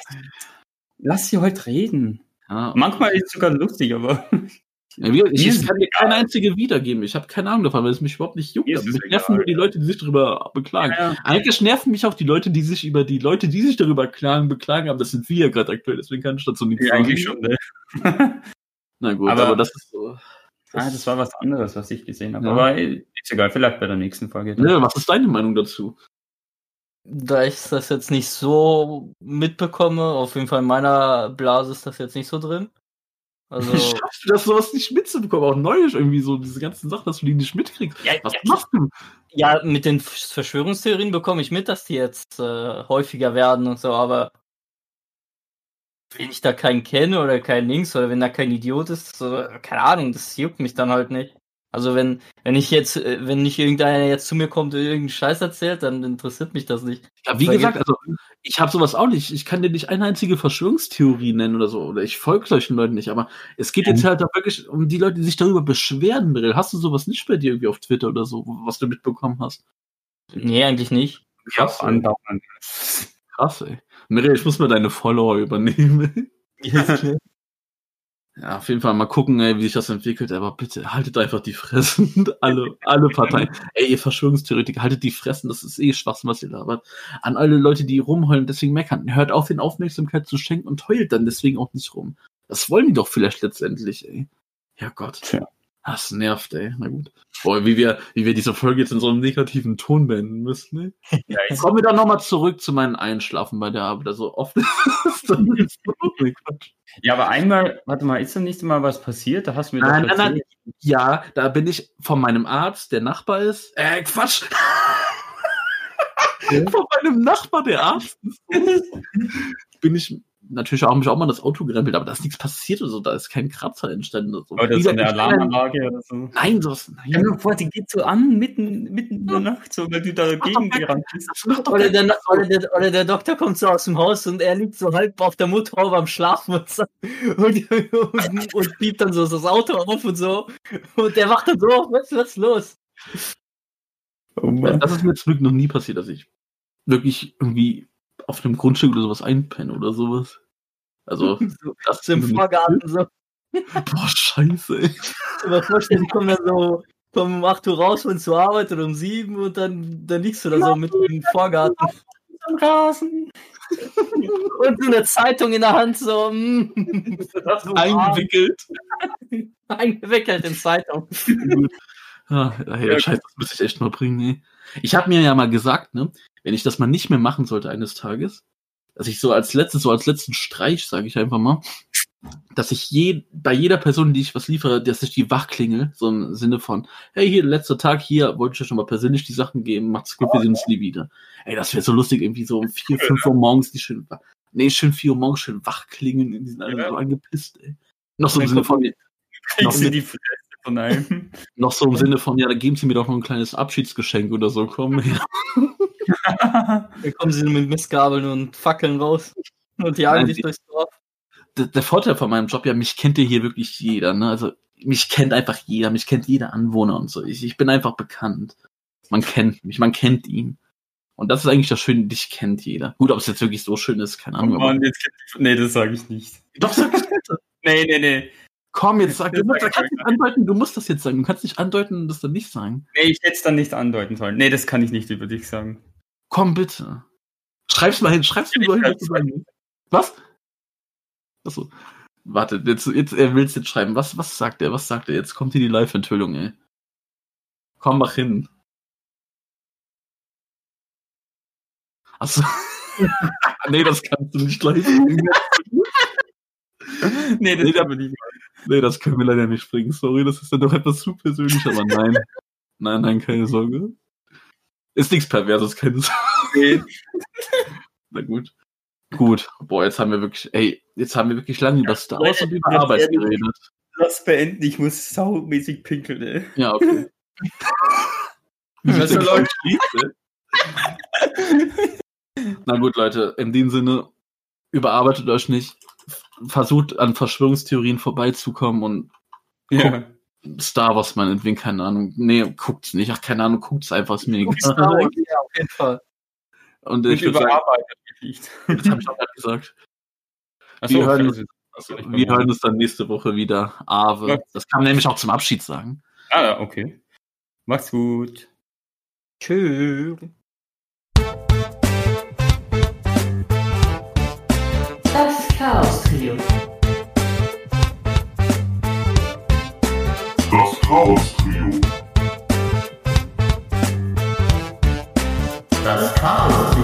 S1: Lass sie halt reden.
S3: Ja,
S1: Manchmal ist es sogar lustig, aber.
S3: Ja, wie, ich, ich kann dir keine einzige wiedergeben. Ich habe keine Ahnung davon, weil es mich überhaupt nicht juckt. Mich nerven nur die Leute, die sich darüber beklagen. Eigentlich nerven mich auch die Leute, die sich über die Leute, die sich darüber klagen, beklagen, aber das sind wir ja gerade aktuell, deswegen kann ich dazu nichts
S1: Ja,
S3: sagen.
S1: eigentlich schon, ne?
S3: Na gut, aber,
S1: Aber-
S3: das ist so.
S1: Ah, das war was anderes, was ich gesehen habe.
S3: Ja.
S1: Aber äh, ist egal, vielleicht bei der nächsten Folge.
S3: Ne, was ist deine Meinung dazu?
S2: Da ich das jetzt nicht so mitbekomme, auf jeden Fall in meiner Blase ist das jetzt nicht so drin. Also,
S3: Wie schaffst du das, sowas nicht mitzubekommen? Auch neulich irgendwie so, diese ganzen Sachen, dass du die nicht mitkriegst.
S2: ja,
S3: Was
S2: ja,
S3: machst du?
S2: ja, mit den Verschwörungstheorien bekomme ich mit, dass die jetzt äh, häufiger werden und so, aber wenn ich da keinen kenne oder keinen Links oder wenn da kein Idiot ist, so, keine Ahnung, das juckt mich dann halt nicht. Also wenn, wenn ich jetzt, äh, wenn nicht irgendeiner jetzt zu mir kommt und irgendeinen Scheiß erzählt, dann interessiert mich das nicht.
S3: Ja, wie gesagt, also ich habe sowas auch nicht. Ich kann dir nicht eine einzige Verschwörungstheorie nennen oder so. Oder ich folge solchen Leuten nicht. Aber es geht jetzt halt da wirklich um die Leute, die sich darüber beschweren, Brill. Hast du sowas nicht bei dir irgendwie auf Twitter oder so, was du mitbekommen hast?
S2: Nee, eigentlich nicht.
S3: Krass, ey.
S1: Andauernd.
S3: Krass, ey. Mirel, ich muss mal deine Follower übernehmen. Ja, auf jeden Fall mal gucken, ey, wie sich das entwickelt, aber bitte haltet einfach die Fressen. alle, alle Parteien. Ey, ihr Verschwörungstheoretiker, haltet die Fressen, das ist eh Schwachsinn, was ihr labert. An alle Leute, die rumheulen, deswegen meckern. Hört auf, den Aufmerksamkeit zu schenken und heult dann deswegen auch nicht rum. Das wollen die doch vielleicht letztendlich, ey. Ja Gott.
S1: Tja.
S3: Das nervt, ey. Na gut. Boah, wie wir, wie wir diese Folge jetzt in so einem negativen Ton beenden müssen, ne?
S1: Ja, ich,
S3: Kommen wir dann nochmal zurück zu meinem Einschlafen bei der Arbeit. Also oft ist dann so Quatsch.
S1: ja, aber einmal, warte mal, ist da nicht mal was passiert? Da hast du mir
S3: Nein, nein,
S1: erzählt.
S3: Ja, da bin ich von meinem Arzt, der Nachbar ist. Äh, Quatsch! von meinem Nachbar, der Arzt ist. bin ich natürlich auch, mich auch mal das Auto gerempelt, aber da ist nichts passiert oder so, da ist kein Kratzer entstanden oder so.
S1: Oder
S3: gesagt,
S1: eine Alarmanlage oder so.
S3: Nein, sowas,
S1: Ja,
S3: nein.
S1: nur vor, die geht so an, mitten, mitten in der Nacht, so, weil du dagegen gerannt bist.
S2: Oder der, oder, der, oder der Doktor kommt so aus dem Haus und er liegt so halb auf der Motorhaube am Schlafen und, und, und, und piept dann so das Auto auf und so. Und der wacht dann so auf, was, was ist los?
S1: Oh.
S3: Das ist mir zum Glück noch nie passiert, dass ich wirklich irgendwie auf einem Grundstück oder sowas einpenne oder sowas. Also,
S2: So,
S3: das
S2: so im Vorgarten so.
S3: Boah, scheiße, ey.
S2: Mir vorstellen, die kommen dann so kommen um 8 Uhr raus und zur Arbeit oder um 7 und dann, dann liegst du da so mit im Vorgarten.
S1: Am Rasen.
S2: Und so eine Zeitung in der Hand, so, mm,
S3: Eingewickelt.
S2: eingewickelt in Zeitung.
S3: Ah, hey, der Scheiß, das müsste ich echt mal bringen, ey. Ich habe mir ja mal gesagt, ne, wenn ich das mal nicht mehr machen sollte eines Tages, dass ich so als letztes, so als letzten Streich, sage ich einfach mal, dass ich je, bei jeder Person, die ich was liefere, dass ich die wachklingel, so im Sinne von, hey, hier, letzter Tag, hier, wollte ich euch schon mal persönlich die Sachen geben, macht's gut, wir sehen uns nie wieder. Ey, das wäre so lustig, irgendwie so um vier, fünf Uhr morgens, die schön, nee, schön vier Uhr morgens schön wachklingeln, die sind alle
S1: Ja.
S3: so angepisst, ey. Noch so im Sinne von,
S1: die Fresse von einem.
S3: noch so im Sinne von, ja, da geben Sie mir doch noch ein kleines Abschiedsgeschenk oder so, komm.
S2: Dann kommen sie mit Mistgabeln und Fackeln raus und jagen
S3: Nein,
S2: dich durchs Dorf.
S3: der, der Vorteil von meinem Job, ja, mich kennt ja hier wirklich jeder, ne? Also mich kennt einfach jeder, mich kennt jeder Anwohner und so. Ich, ich bin einfach bekannt. Man kennt mich, man kennt ihn. Und das ist eigentlich das Schöne, dich kennt jeder. Gut, ob es jetzt wirklich so schön ist, keine
S1: Oh
S3: Ahnung. aber-
S1: Mann, jetzt nee, das sage ich nicht.
S3: Doch, sag es bitte.
S1: Nee, nee, nee.
S3: Komm, jetzt sag, du, musst,
S1: sag ich
S3: kannst nicht andeuten, du musst das jetzt sagen. Du kannst nicht andeuten und das dann nicht sagen.
S1: Nee, ich hätte es dann nicht andeuten sollen. Nee, das kann ich nicht über dich sagen.
S3: Komm bitte. Schreib's mal hin, schreib's mir mal hin. was? Achso. Warte, jetzt, jetzt, er will's jetzt schreiben. Was, was sagt er? Was sagt er? Jetzt kommt hier die Live-Enthüllung, ey. Komm, mach hin. Achso. nee, das kannst du nicht bringen.
S1: nee, das
S3: Nee,
S1: kann man nicht.
S3: Nee, das können wir leider nicht bringen. Sorry, das ist dann doch etwas zu persönlich, aber nein. Nein, nein, keine Sorge. Ist nichts Perverses, keine Sorge. Na gut. Gut. Boah, jetzt haben wir wirklich, ey, jetzt haben wir wirklich lange über Star Wars und über Arbeit geredet.
S1: Lass beenden, ich muss saumäßig pinkeln, ey.
S3: Ja, okay.
S1: Soll
S3: Leute? Na gut, Leute, in dem Sinne, überarbeitet euch nicht. Versucht an Verschwörungstheorien vorbeizukommen und
S1: Ja.
S3: Star Wars man entwickeln, keine Ahnung. Nee, guckt's nicht. Ach, keine Ahnung, guckt's einfach, ist mir egal.
S2: Star Wars, ja, auf jeden Fall.
S3: Und,
S1: und
S3: ich
S1: überarbeitet gefliegt.
S3: Das habe ich auch gerade gesagt.
S1: Achso,
S3: wir hören,
S1: uns,
S3: wir hören uns dann nächste Woche wieder. Ave. Ja. Das kann man nämlich auch zum Abschied sagen.
S1: Ah, okay. Mach's gut.
S2: Tschüss. Das Chaos Trio. Chaos Trio. Das Chaos.